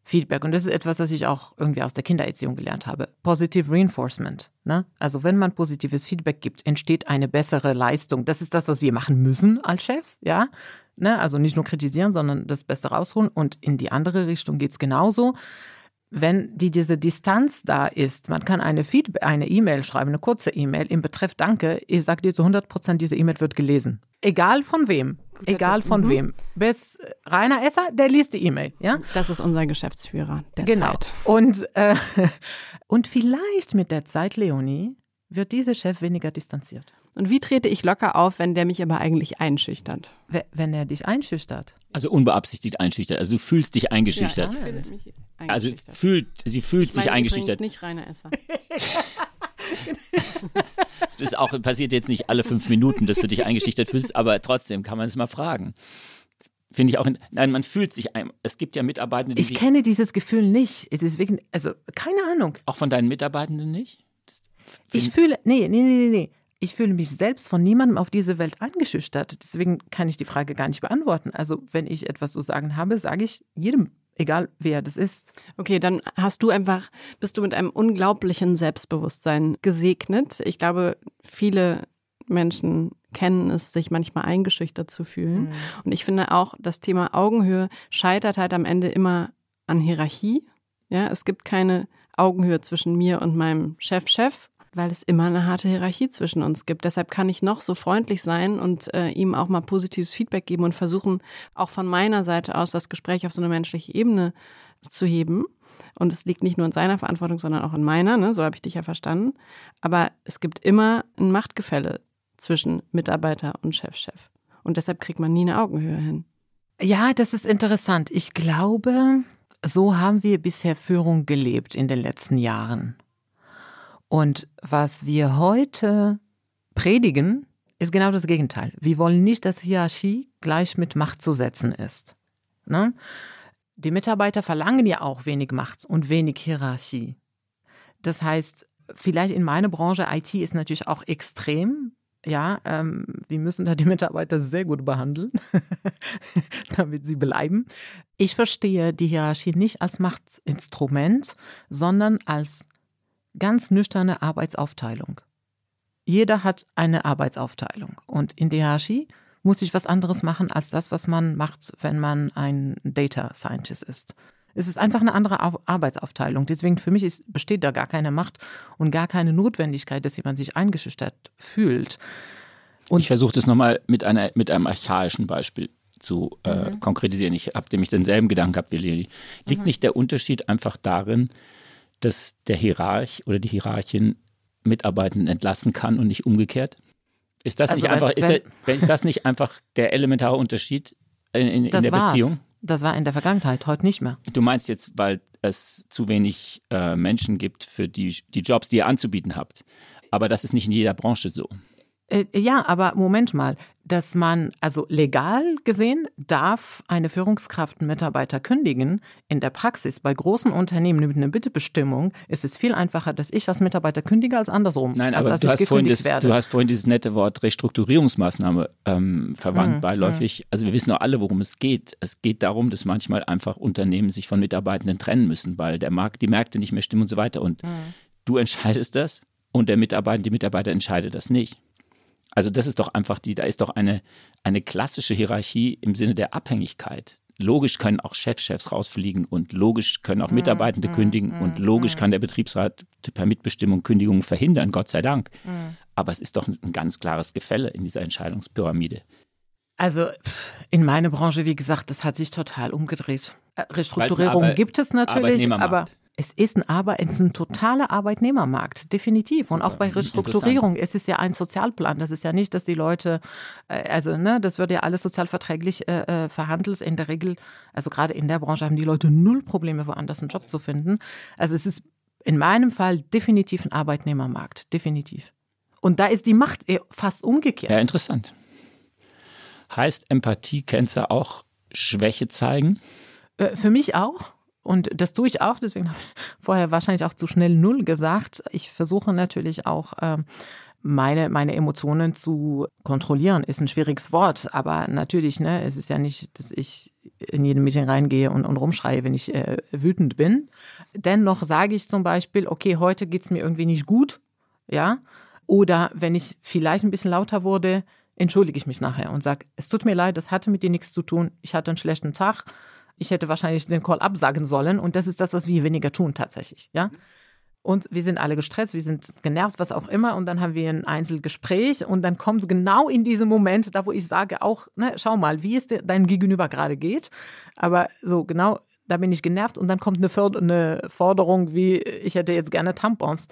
Speaker 4: Feedback. Und das ist etwas, was ich auch irgendwie aus der Kindererziehung gelernt habe. Positive Reinforcement. Ne? Also wenn man positives Feedback gibt, entsteht eine bessere Leistung. Das ist das, was wir machen müssen als Chefs, ja. Ne? Also nicht nur kritisieren, sondern das Beste rausholen. Und in die andere Richtung geht es genauso. Wenn die, diese Distanz da ist, man kann eine Feedback, eine E-Mail schreiben, eine kurze E-Mail im Betreff Danke. Ich sage dir zu 100 Prozent, diese E-Mail wird gelesen. Egal von wem. Egal von
Speaker 3: Mhm.
Speaker 4: wem. Bis Rainer Esser, der liest die E-Mail, ja?
Speaker 3: Das ist unser Geschäftsführer der
Speaker 4: Genau.
Speaker 3: Zeit.
Speaker 4: Und, äh, und vielleicht mit der Zeit, Leonie, wird dieser Chef weniger distanziert.
Speaker 3: Und wie trete ich locker auf, wenn der mich aber eigentlich einschüchtert?
Speaker 4: We- Wenn er dich einschüchtert.
Speaker 2: Also unbeabsichtigt einschüchtert. Also du fühlst dich eingeschüchtert.
Speaker 3: Ja, ich finde mich
Speaker 2: also
Speaker 3: eingeschüchtert.
Speaker 2: fühlt, sie fühlt
Speaker 3: Ich meine
Speaker 2: sich eingeschüchtert.
Speaker 3: übrigens nicht Rainer Esser.
Speaker 2: Das ist auch, passiert jetzt nicht alle fünf Minuten, dass du dich eingeschüchtert fühlst, aber trotzdem kann man es mal fragen. Finde ich auch, in, nein, man fühlt sich, ein, es gibt ja Mitarbeitende, die
Speaker 4: Ich kenne dieses Gefühl nicht. Es ist wegen, also keine Ahnung.
Speaker 2: auch von deinen Mitarbeitenden nicht?
Speaker 4: Ich fühle, nee, nee, nee, nee. Ich fühle mich selbst von niemandem auf diese Welt eingeschüchtert. Deswegen kann ich die Frage gar nicht beantworten. Also, wenn ich etwas zu sagen habe, sage ich jedem, egal wer das ist.
Speaker 3: Okay, dann hast du einfach, bist du mit einem unglaublichen Selbstbewusstsein gesegnet. Ich glaube, viele Menschen kennen es, sich manchmal eingeschüchtert zu fühlen. Und ich finde auch, das Thema Augenhöhe scheitert halt am Ende immer an Hierarchie. Ja, es gibt keine Augenhöhe zwischen mir und meinem Chef-Chef, weil es immer eine harte Hierarchie zwischen uns gibt. Deshalb kann ich noch so freundlich sein und äh, ihm auch mal positives Feedback geben und versuchen, auch von meiner Seite aus das Gespräch auf so eine menschliche Ebene zu heben. Und es liegt nicht nur in seiner Verantwortung, sondern auch in meiner, ne? so habe ich dich ja verstanden. Aber es gibt immer ein Machtgefälle zwischen Mitarbeiter und Chef-Chef. Und deshalb kriegt man nie eine Augenhöhe hin.
Speaker 4: Ja, das ist interessant. Ich glaube, so haben wir bisher Führung gelebt in den letzten Jahren. Und was wir heute predigen, ist genau das Gegenteil. Wir wollen nicht, dass Hierarchie gleich mit Macht zu setzen ist. Ne? Die Mitarbeiter verlangen ja auch wenig Macht und wenig Hierarchie. Das heißt, vielleicht in meiner Branche, IT ist natürlich auch extrem. Ja, ähm, wir müssen da die Mitarbeiter sehr gut behandeln, damit sie bleiben. Ich verstehe die Hierarchie nicht als Machtinstrument, sondern als ganz nüchterne Arbeitsaufteilung. Jeder hat eine Arbeitsaufteilung und in der Hierarchie muss ich was anderes machen als das, was man macht, wenn man ein Data Scientist ist. Es ist einfach eine andere Au- Arbeitsaufteilung. Deswegen für mich ist, besteht da gar keine Macht und gar keine Notwendigkeit, dass jemand sich eingeschüchtert fühlt. Und-
Speaker 2: ich versuche das nochmal mit, einer, mit einem archaischen Beispiel zu äh, konkretisieren. Ich habe nämlich denselben Gedanken gehabt wie Lili. Liegt nicht der Unterschied einfach darin, dass der Hierarch oder die Hierarchin Mitarbeitenden entlassen kann und nicht umgekehrt? Ist das
Speaker 4: Also
Speaker 2: nicht
Speaker 4: wenn-
Speaker 2: einfach, ist,
Speaker 4: wenn-
Speaker 2: der, ist das nicht einfach der elementare Unterschied in, in, in der
Speaker 4: war's.
Speaker 2: Beziehung?
Speaker 4: Das war in der Vergangenheit, heute nicht mehr.
Speaker 2: Du meinst jetzt, weil es zu wenig äh, Menschen gibt für die, die Jobs, die ihr anzubieten habt. Aber das ist nicht in jeder Branche so.
Speaker 4: Äh, ja, aber Moment mal, dass man, also legal gesehen, darf eine Führungskraft einen Mitarbeiter kündigen. In der Praxis bei großen Unternehmen mit einer Bittebestimmung ist es viel einfacher, dass ich als Mitarbeiter kündige als andersrum.
Speaker 2: Nein,
Speaker 4: also,
Speaker 2: aber du hast, vorhin das, du hast vorhin dieses nette Wort Restrukturierungsmaßnahme ähm, verwandt, mhm, beiläufig. Also wir wissen doch alle, worum es geht. Es geht darum, dass manchmal einfach Unternehmen sich von Mitarbeitenden trennen müssen, weil der Markt, die Märkte nicht mehr stimmen und so weiter. Und mhm. du entscheidest das und der Mitarbeiter, die Mitarbeiter entscheidet das nicht. Also das ist doch einfach die, da ist doch eine, eine klassische Hierarchie im Sinne der Abhängigkeit. Logisch können auch Chefchefs rausfliegen und logisch können auch mhm, Mitarbeitende mm, kündigen mm, und logisch mm. kann der Betriebsrat per Mitbestimmung Kündigungen verhindern, Gott sei Dank. Aber es ist doch ein ganz klares Gefälle in dieser Entscheidungspyramide.
Speaker 4: Also in meiner Branche, wie gesagt, das hat sich total umgedreht. Äh, Restrukturierung gibt es natürlich, aber es ist ein, Arbeit, es ist ein totaler Arbeitnehmermarkt, definitiv. Und auch bei Restrukturierung ist es ja ein Sozialplan. Das ist ja nicht, dass die Leute, äh, also ne, das wird ja alles sozialverträglich äh, äh, verhandelt. In der Regel, also gerade in der Branche haben die Leute null Probleme, woanders einen Job zu finden. Also es ist in meinem Fall definitiv ein Arbeitnehmermarkt, definitiv. Und da ist die Macht fast umgekehrt.
Speaker 2: Ja, interessant. Heißt Empathie, kennst du auch Schwäche zeigen?
Speaker 4: Für mich auch. Und das tue ich auch, deswegen habe ich vorher wahrscheinlich auch zu schnell Null gesagt. Ich versuche natürlich auch, ähm, meine, meine Emotionen zu kontrollieren, ist ein schwieriges Wort, aber natürlich, ne, es ist ja nicht, dass ich in jedem Meeting reingehe und, und rumschreie, wenn ich äh, wütend bin. Dennoch sage ich zum Beispiel, okay, heute geht es mir irgendwie nicht gut, ja, oder wenn ich vielleicht ein bisschen lauter wurde, entschuldige ich mich nachher und sage, es tut mir leid, das hatte mit dir nichts zu tun, ich hatte einen schlechten Tag ich hätte wahrscheinlich den Call absagen sollen. Und das ist das, was wir weniger tun tatsächlich. Ja. Und wir sind alle gestresst, wir sind genervt, was auch immer. Und dann haben wir ein Einzelgespräch und dann kommt genau in diesem Moment, da wo ich sage auch, ne, schau mal, wie es deinem Gegenüber gerade geht. Aber so genau, da bin ich genervt und dann kommt eine, Forderung wie, ich hätte jetzt gerne Tampons.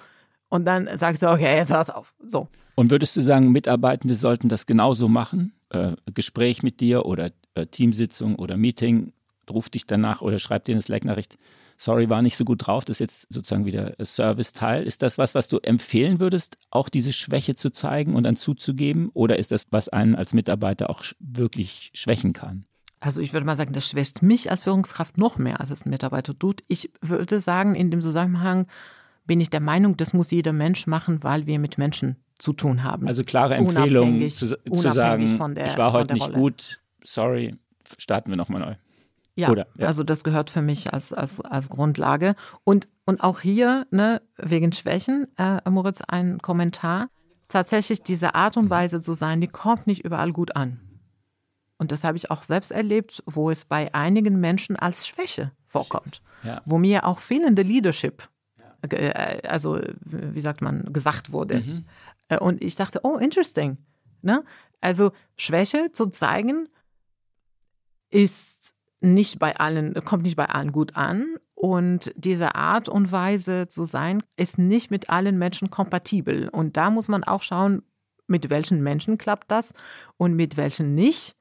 Speaker 4: Und dann sagst du, okay, jetzt hör's auf. So.
Speaker 2: Und würdest du sagen, Mitarbeitende sollten das genauso machen? Äh, Gespräch mit dir oder äh, Teamsitzung oder Meeting ruft dich danach oder schreibt dir eine Slack-Nachricht, sorry, war nicht so gut drauf, das ist jetzt sozusagen wieder Service-Teil. Ist das was, was du empfehlen würdest, auch diese Schwäche zu zeigen und dann zuzugeben? Oder ist das, was einen als Mitarbeiter auch wirklich schwächen kann?
Speaker 4: Also ich würde mal sagen, das schwächt mich als Führungskraft noch mehr, als es ein Mitarbeiter tut. Ich würde sagen, in dem Zusammenhang bin ich der Meinung, das muss jeder Mensch machen, weil wir mit Menschen zu tun haben.
Speaker 2: Also klare Empfehlung zu, zu sagen, der, ich war heute nicht Rolle. gut, sorry, starten wir nochmal neu.
Speaker 4: Ja, Oder, ja, also das gehört für mich als, als, als Grundlage. Und, und auch hier, ne, wegen Schwächen, äh, Moritz, ein Kommentar. Tatsächlich diese Art und mhm. Weise zu sein, die kommt nicht überall gut an. Und das habe ich auch selbst erlebt, wo es bei einigen Menschen als Schwäche vorkommt. Ja. Wo mir auch fehlende Leadership, äh, also wie sagt man, gesagt wurde. Mhm. Äh, und ich dachte, oh, interesting. Ne? Also Schwäche zu zeigen ist nicht bei allen, kommt nicht bei allen gut an. Und diese Art und Weise zu sein, ist nicht mit allen Menschen kompatibel. Und da muss man auch schauen, mit welchen Menschen klappt das und mit welchen nicht.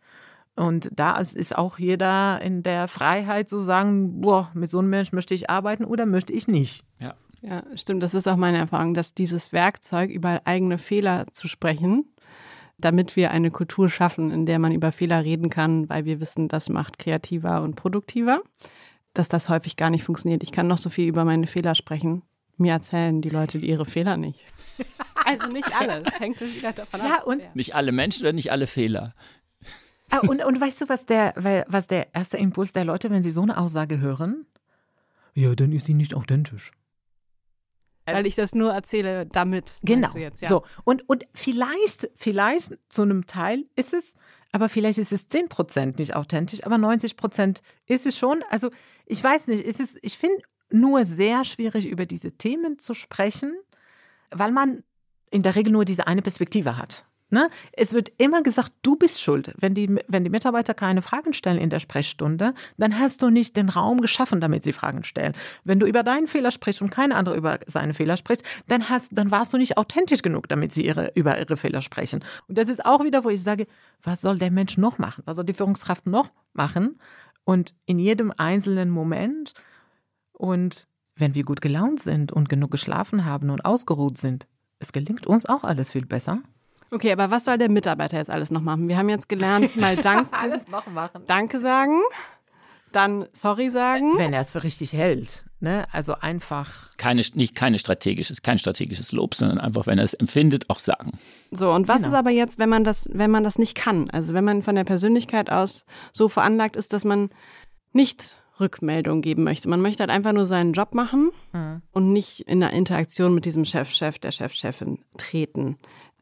Speaker 4: Und da ist auch jeder in der Freiheit zu sagen, boah, mit so einem Mensch möchte ich arbeiten oder möchte ich nicht.
Speaker 3: Ja. Ja, stimmt. Das ist auch meine Erfahrung, dass dieses Werkzeug über eigene Fehler zu sprechen, damit wir eine Kultur schaffen, in der man über Fehler reden kann, weil wir wissen, das macht kreativer und produktiver, dass das häufig gar nicht funktioniert. Ich kann noch so viel über meine Fehler sprechen. Mir erzählen die Leute ihre Fehler nicht. Also nicht alles, hängt wieder davon ja, ab.
Speaker 2: Und nicht alle Menschen oder nicht alle Fehler.
Speaker 4: Ah, und, und weißt du, was der, was der erste Impuls der Leute, wenn sie so eine Aussage hören? Ja, dann ist die nicht authentisch.
Speaker 3: Weil ich das nur erzähle damit.
Speaker 4: Genau. Jetzt, ja. So. Und, und vielleicht, vielleicht zu einem Teil ist es, aber vielleicht ist es 10 Prozent nicht authentisch, aber 90 Prozent ist es schon. Also ich weiß nicht, ist es, ich finde nur sehr schwierig, über diese Themen zu sprechen, weil man in der Regel nur diese eine Perspektive hat. Ne? Es wird immer gesagt, du bist schuld. Wenn die, wenn die Mitarbeiter keine Fragen stellen in der Sprechstunde, dann hast du nicht den Raum geschaffen, damit sie Fragen stellen. Wenn du über deinen Fehler sprichst und kein anderer über seine Fehler spricht, dann, hast, dann warst du nicht authentisch genug, damit sie ihre, über ihre Fehler sprechen. Und das ist auch wieder, wo ich sage, was soll der Mensch noch machen? Was soll die Führungskraft noch machen? Und in jedem einzelnen Moment und wenn wir gut gelaunt sind und genug geschlafen haben und ausgeruht sind, es gelingt uns auch alles viel besser.
Speaker 3: Okay, aber was soll der Mitarbeiter jetzt alles noch machen? Wir haben jetzt gelernt, mal Dank,
Speaker 4: Alles noch machen.
Speaker 3: Danke sagen, dann Sorry sagen.
Speaker 4: Wenn er es für richtig hält. Ne? Also einfach.
Speaker 2: Keine, nicht keine strategisches, kein strategisches Lob, sondern einfach, wenn er es empfindet, auch sagen.
Speaker 3: So, und was
Speaker 4: Genau.
Speaker 3: ist aber jetzt, wenn man das, wenn man das nicht kann? Also wenn man von der Persönlichkeit aus so veranlagt ist, dass man nicht Rückmeldung geben möchte. Man möchte halt einfach nur seinen Job machen und nicht in der Interaktion mit diesem Chef, Chef, der Chef, Chefin treten.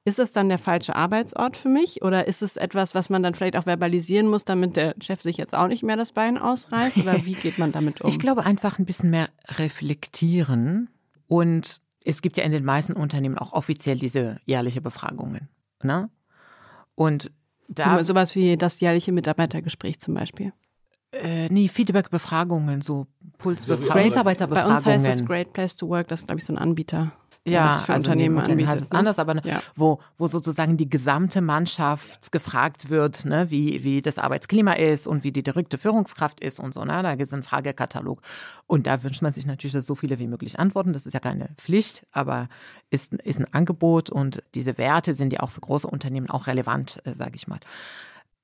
Speaker 3: Ist das dann der falsche Arbeitsort für mich oder ist es etwas, was man dann vielleicht auch verbalisieren muss, damit der Chef sich jetzt auch nicht mehr das Bein ausreißt? Oder wie geht man damit um?
Speaker 4: Ich glaube einfach ein bisschen mehr reflektieren. Und es gibt ja in den meisten Unternehmen auch offiziell diese jährliche Befragungen. Ne? Und da.
Speaker 3: So, sowas wie das jährliche Mitarbeitergespräch zum Beispiel.
Speaker 4: Äh, nee, Feedback-Befragungen, so Pulsbefragungen,
Speaker 2: Bei uns
Speaker 4: Mitarbeiterbefragungen.
Speaker 3: Bei uns heißt es Great Place to Work, das ist, glaube ich, so ein Anbieter.
Speaker 4: Ja,
Speaker 3: das für
Speaker 4: also
Speaker 3: Unternehmen anbietet.
Speaker 4: heißt es
Speaker 3: ne?
Speaker 4: anders, aber
Speaker 3: Ja.
Speaker 4: wo, wo sozusagen die gesamte Mannschaft gefragt wird, ne, wie, wie das Arbeitsklima ist und wie die direkte Führungskraft ist und so. Ne? Da gibt es einen Fragekatalog. Und da wünscht man sich natürlich, dass so viele wie möglich antworten. Das ist ja keine Pflicht, aber ist, ist ein Angebot und diese Werte sind ja auch für große Unternehmen auch relevant, äh, sage ich mal.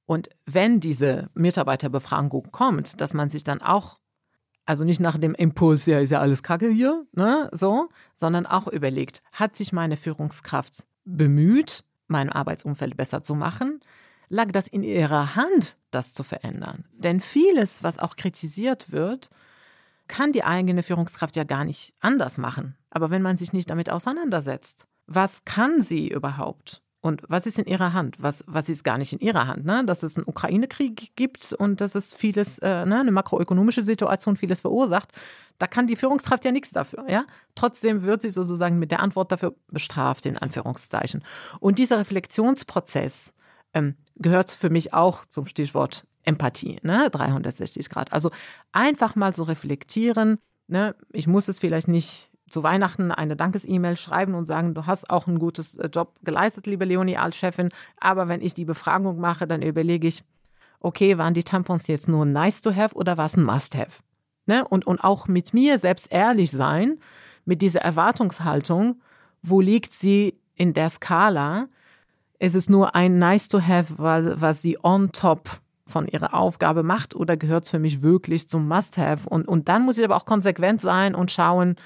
Speaker 4: Und wenn diese Mitarbeiterbefragung kommt, dass man sich dann auch also nicht nach dem Impuls, ja, ist ja alles Kacke hier, ne, so, sondern auch überlegt, hat sich meine Führungskraft bemüht, mein Arbeitsumfeld besser zu machen? Lag das in ihrer Hand, das zu verändern? Denn vieles, was auch kritisiert wird, kann die eigene Führungskraft ja gar nicht anders machen. Aber wenn man sich nicht damit auseinandersetzt, was kann sie überhaupt? Und was ist in ihrer Hand? Was, was ist gar nicht in ihrer Hand? Ne? Dass es einen Ukraine-Krieg gibt und dass es vieles, äh, ne, eine makroökonomische Situation vieles verursacht, da kann die Führungskraft ja nichts dafür. Ja? Trotzdem wird sie sozusagen mit der Antwort dafür bestraft, in Anführungszeichen. Und dieser Reflexionsprozess ähm, gehört für mich auch zum Stichwort Empathie, ne? 360 Grad. Also einfach mal so reflektieren. Ne? Ich muss es vielleicht nicht zu Weihnachten eine Dankes-E-Mail schreiben und sagen, du hast auch einen gutes äh, Job geleistet, liebe Leonie als Chefin. Aber wenn ich die Befragung mache, dann überlege ich, okay, waren die Tampons jetzt nur nice to have oder war es ein must-have? Ne? Und, und auch mit mir selbst ehrlich sein, mit dieser Erwartungshaltung, wo liegt sie in der Skala? Ist es nur ein nice to have, weil, was sie on top von ihrer Aufgabe macht oder gehört es für mich wirklich zum Must-Have? Und, und dann muss ich aber auch konsequent sein und schauen,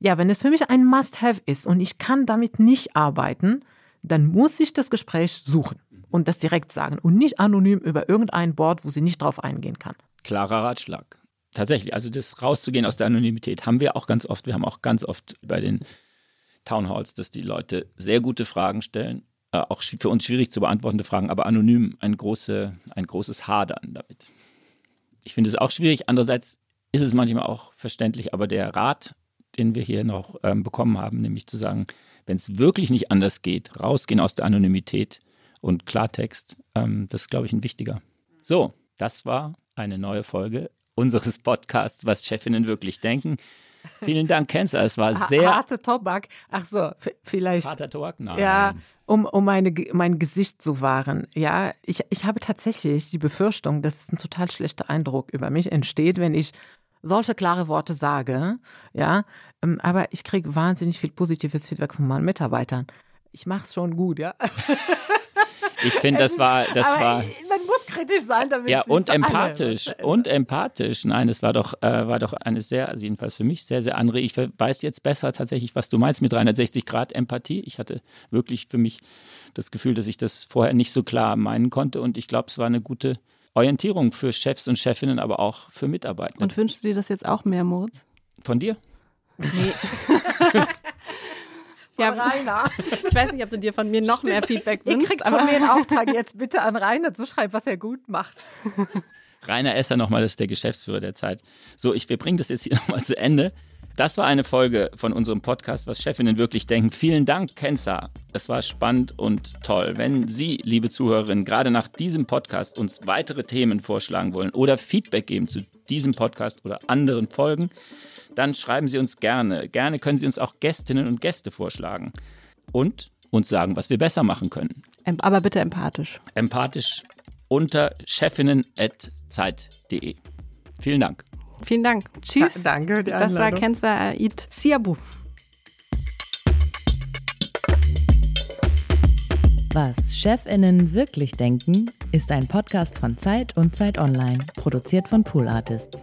Speaker 4: ja, wenn es für mich ein Must-Have ist und ich kann damit nicht arbeiten, dann muss ich das Gespräch suchen und das direkt sagen und nicht anonym über irgendein Board, wo sie nicht drauf eingehen kann.
Speaker 2: Klarer Ratschlag. Tatsächlich, also das rauszugehen aus der Anonymität haben wir auch ganz oft. Wir haben auch ganz oft bei den Townhalls, dass die Leute sehr gute Fragen stellen, äh, auch für uns schwierig zu beantwortende Fragen, aber anonym ein, große, ein großes Hadern damit. Ich finde es auch schwierig. Andererseits ist es manchmal auch verständlich, aber der Rat, den wir hier noch ähm, bekommen haben, nämlich zu sagen, wenn es wirklich nicht anders geht, rausgehen aus der Anonymität und Klartext, ähm, das ist, glaube ich, ein wichtiger. So, das war eine neue Folge unseres Podcasts, was Chefinnen wirklich denken. Vielen Dank, Kenza. Es war sehr.
Speaker 4: Harte Tobak. Ach so, vielleicht.
Speaker 2: Harter Tobak? Nein.
Speaker 4: Ja, um, um meine, mein Gesicht zu wahren. Ja, ich, ich habe tatsächlich die Befürchtung, dass ein total schlechter Eindruck über mich entsteht, wenn ich solche klare Worte sage. Ja, ähm, aber ich kriege wahnsinnig viel positives Feedback von meinen Mitarbeitern. Ich mache es schon gut, ja.
Speaker 2: Ich finde, das war, das
Speaker 4: aber
Speaker 2: war.
Speaker 4: man muss kritisch sein, damit
Speaker 2: Ja,
Speaker 4: es nicht
Speaker 2: und empathisch. Und empathisch. Nein, es war doch, äh, war doch eine sehr, also jedenfalls für mich, sehr, sehr andere. Ich weiß jetzt besser tatsächlich, was du meinst mit 360 Grad Empathie. Ich hatte wirklich für mich das Gefühl, dass ich das vorher nicht so klar meinen konnte. Und ich glaube, es war eine gute Orientierung für Chefs und Chefinnen, aber auch für Mitarbeiter.
Speaker 3: Und wünschst du dir das jetzt auch mehr, Moritz?
Speaker 2: von dir?
Speaker 3: Ja,
Speaker 4: Rainer.
Speaker 3: ich weiß nicht, ob du dir von mir noch mehr Feedback
Speaker 4: Ihr
Speaker 3: wünschst,
Speaker 4: kriegt von
Speaker 3: aber
Speaker 4: mir einen Auftrag, jetzt bitte an Rainer zu schreiben, was er gut macht.
Speaker 2: Rainer Esser nochmal, das ist der Geschäftsführer der Zeit. So, ich, wir bringen das jetzt hier nochmal zu Ende. Das war eine Folge von unserem Podcast, was Chefinnen wirklich denken. Vielen Dank, Kenza. Es war spannend und toll. Wenn Sie, liebe Zuhörerinnen, gerade nach diesem Podcast uns weitere Themen vorschlagen wollen oder Feedback geben zu diesem Podcast oder anderen Folgen, dann schreiben Sie uns gerne. Gerne können Sie uns auch Gästinnen und Gäste vorschlagen und uns sagen, was wir besser machen können.
Speaker 3: Aber bitte empathisch.
Speaker 2: Empathisch unter chefinnen.zeit.de. Vielen Dank.
Speaker 3: Vielen Dank. Tschüss.
Speaker 4: Ja, danke die
Speaker 3: Das war. Kenza Aid Siabu.
Speaker 6: Was Chefinnen wirklich denken, ist ein Podcast von Zeit und Zeit Online, produziert von Pool Artists.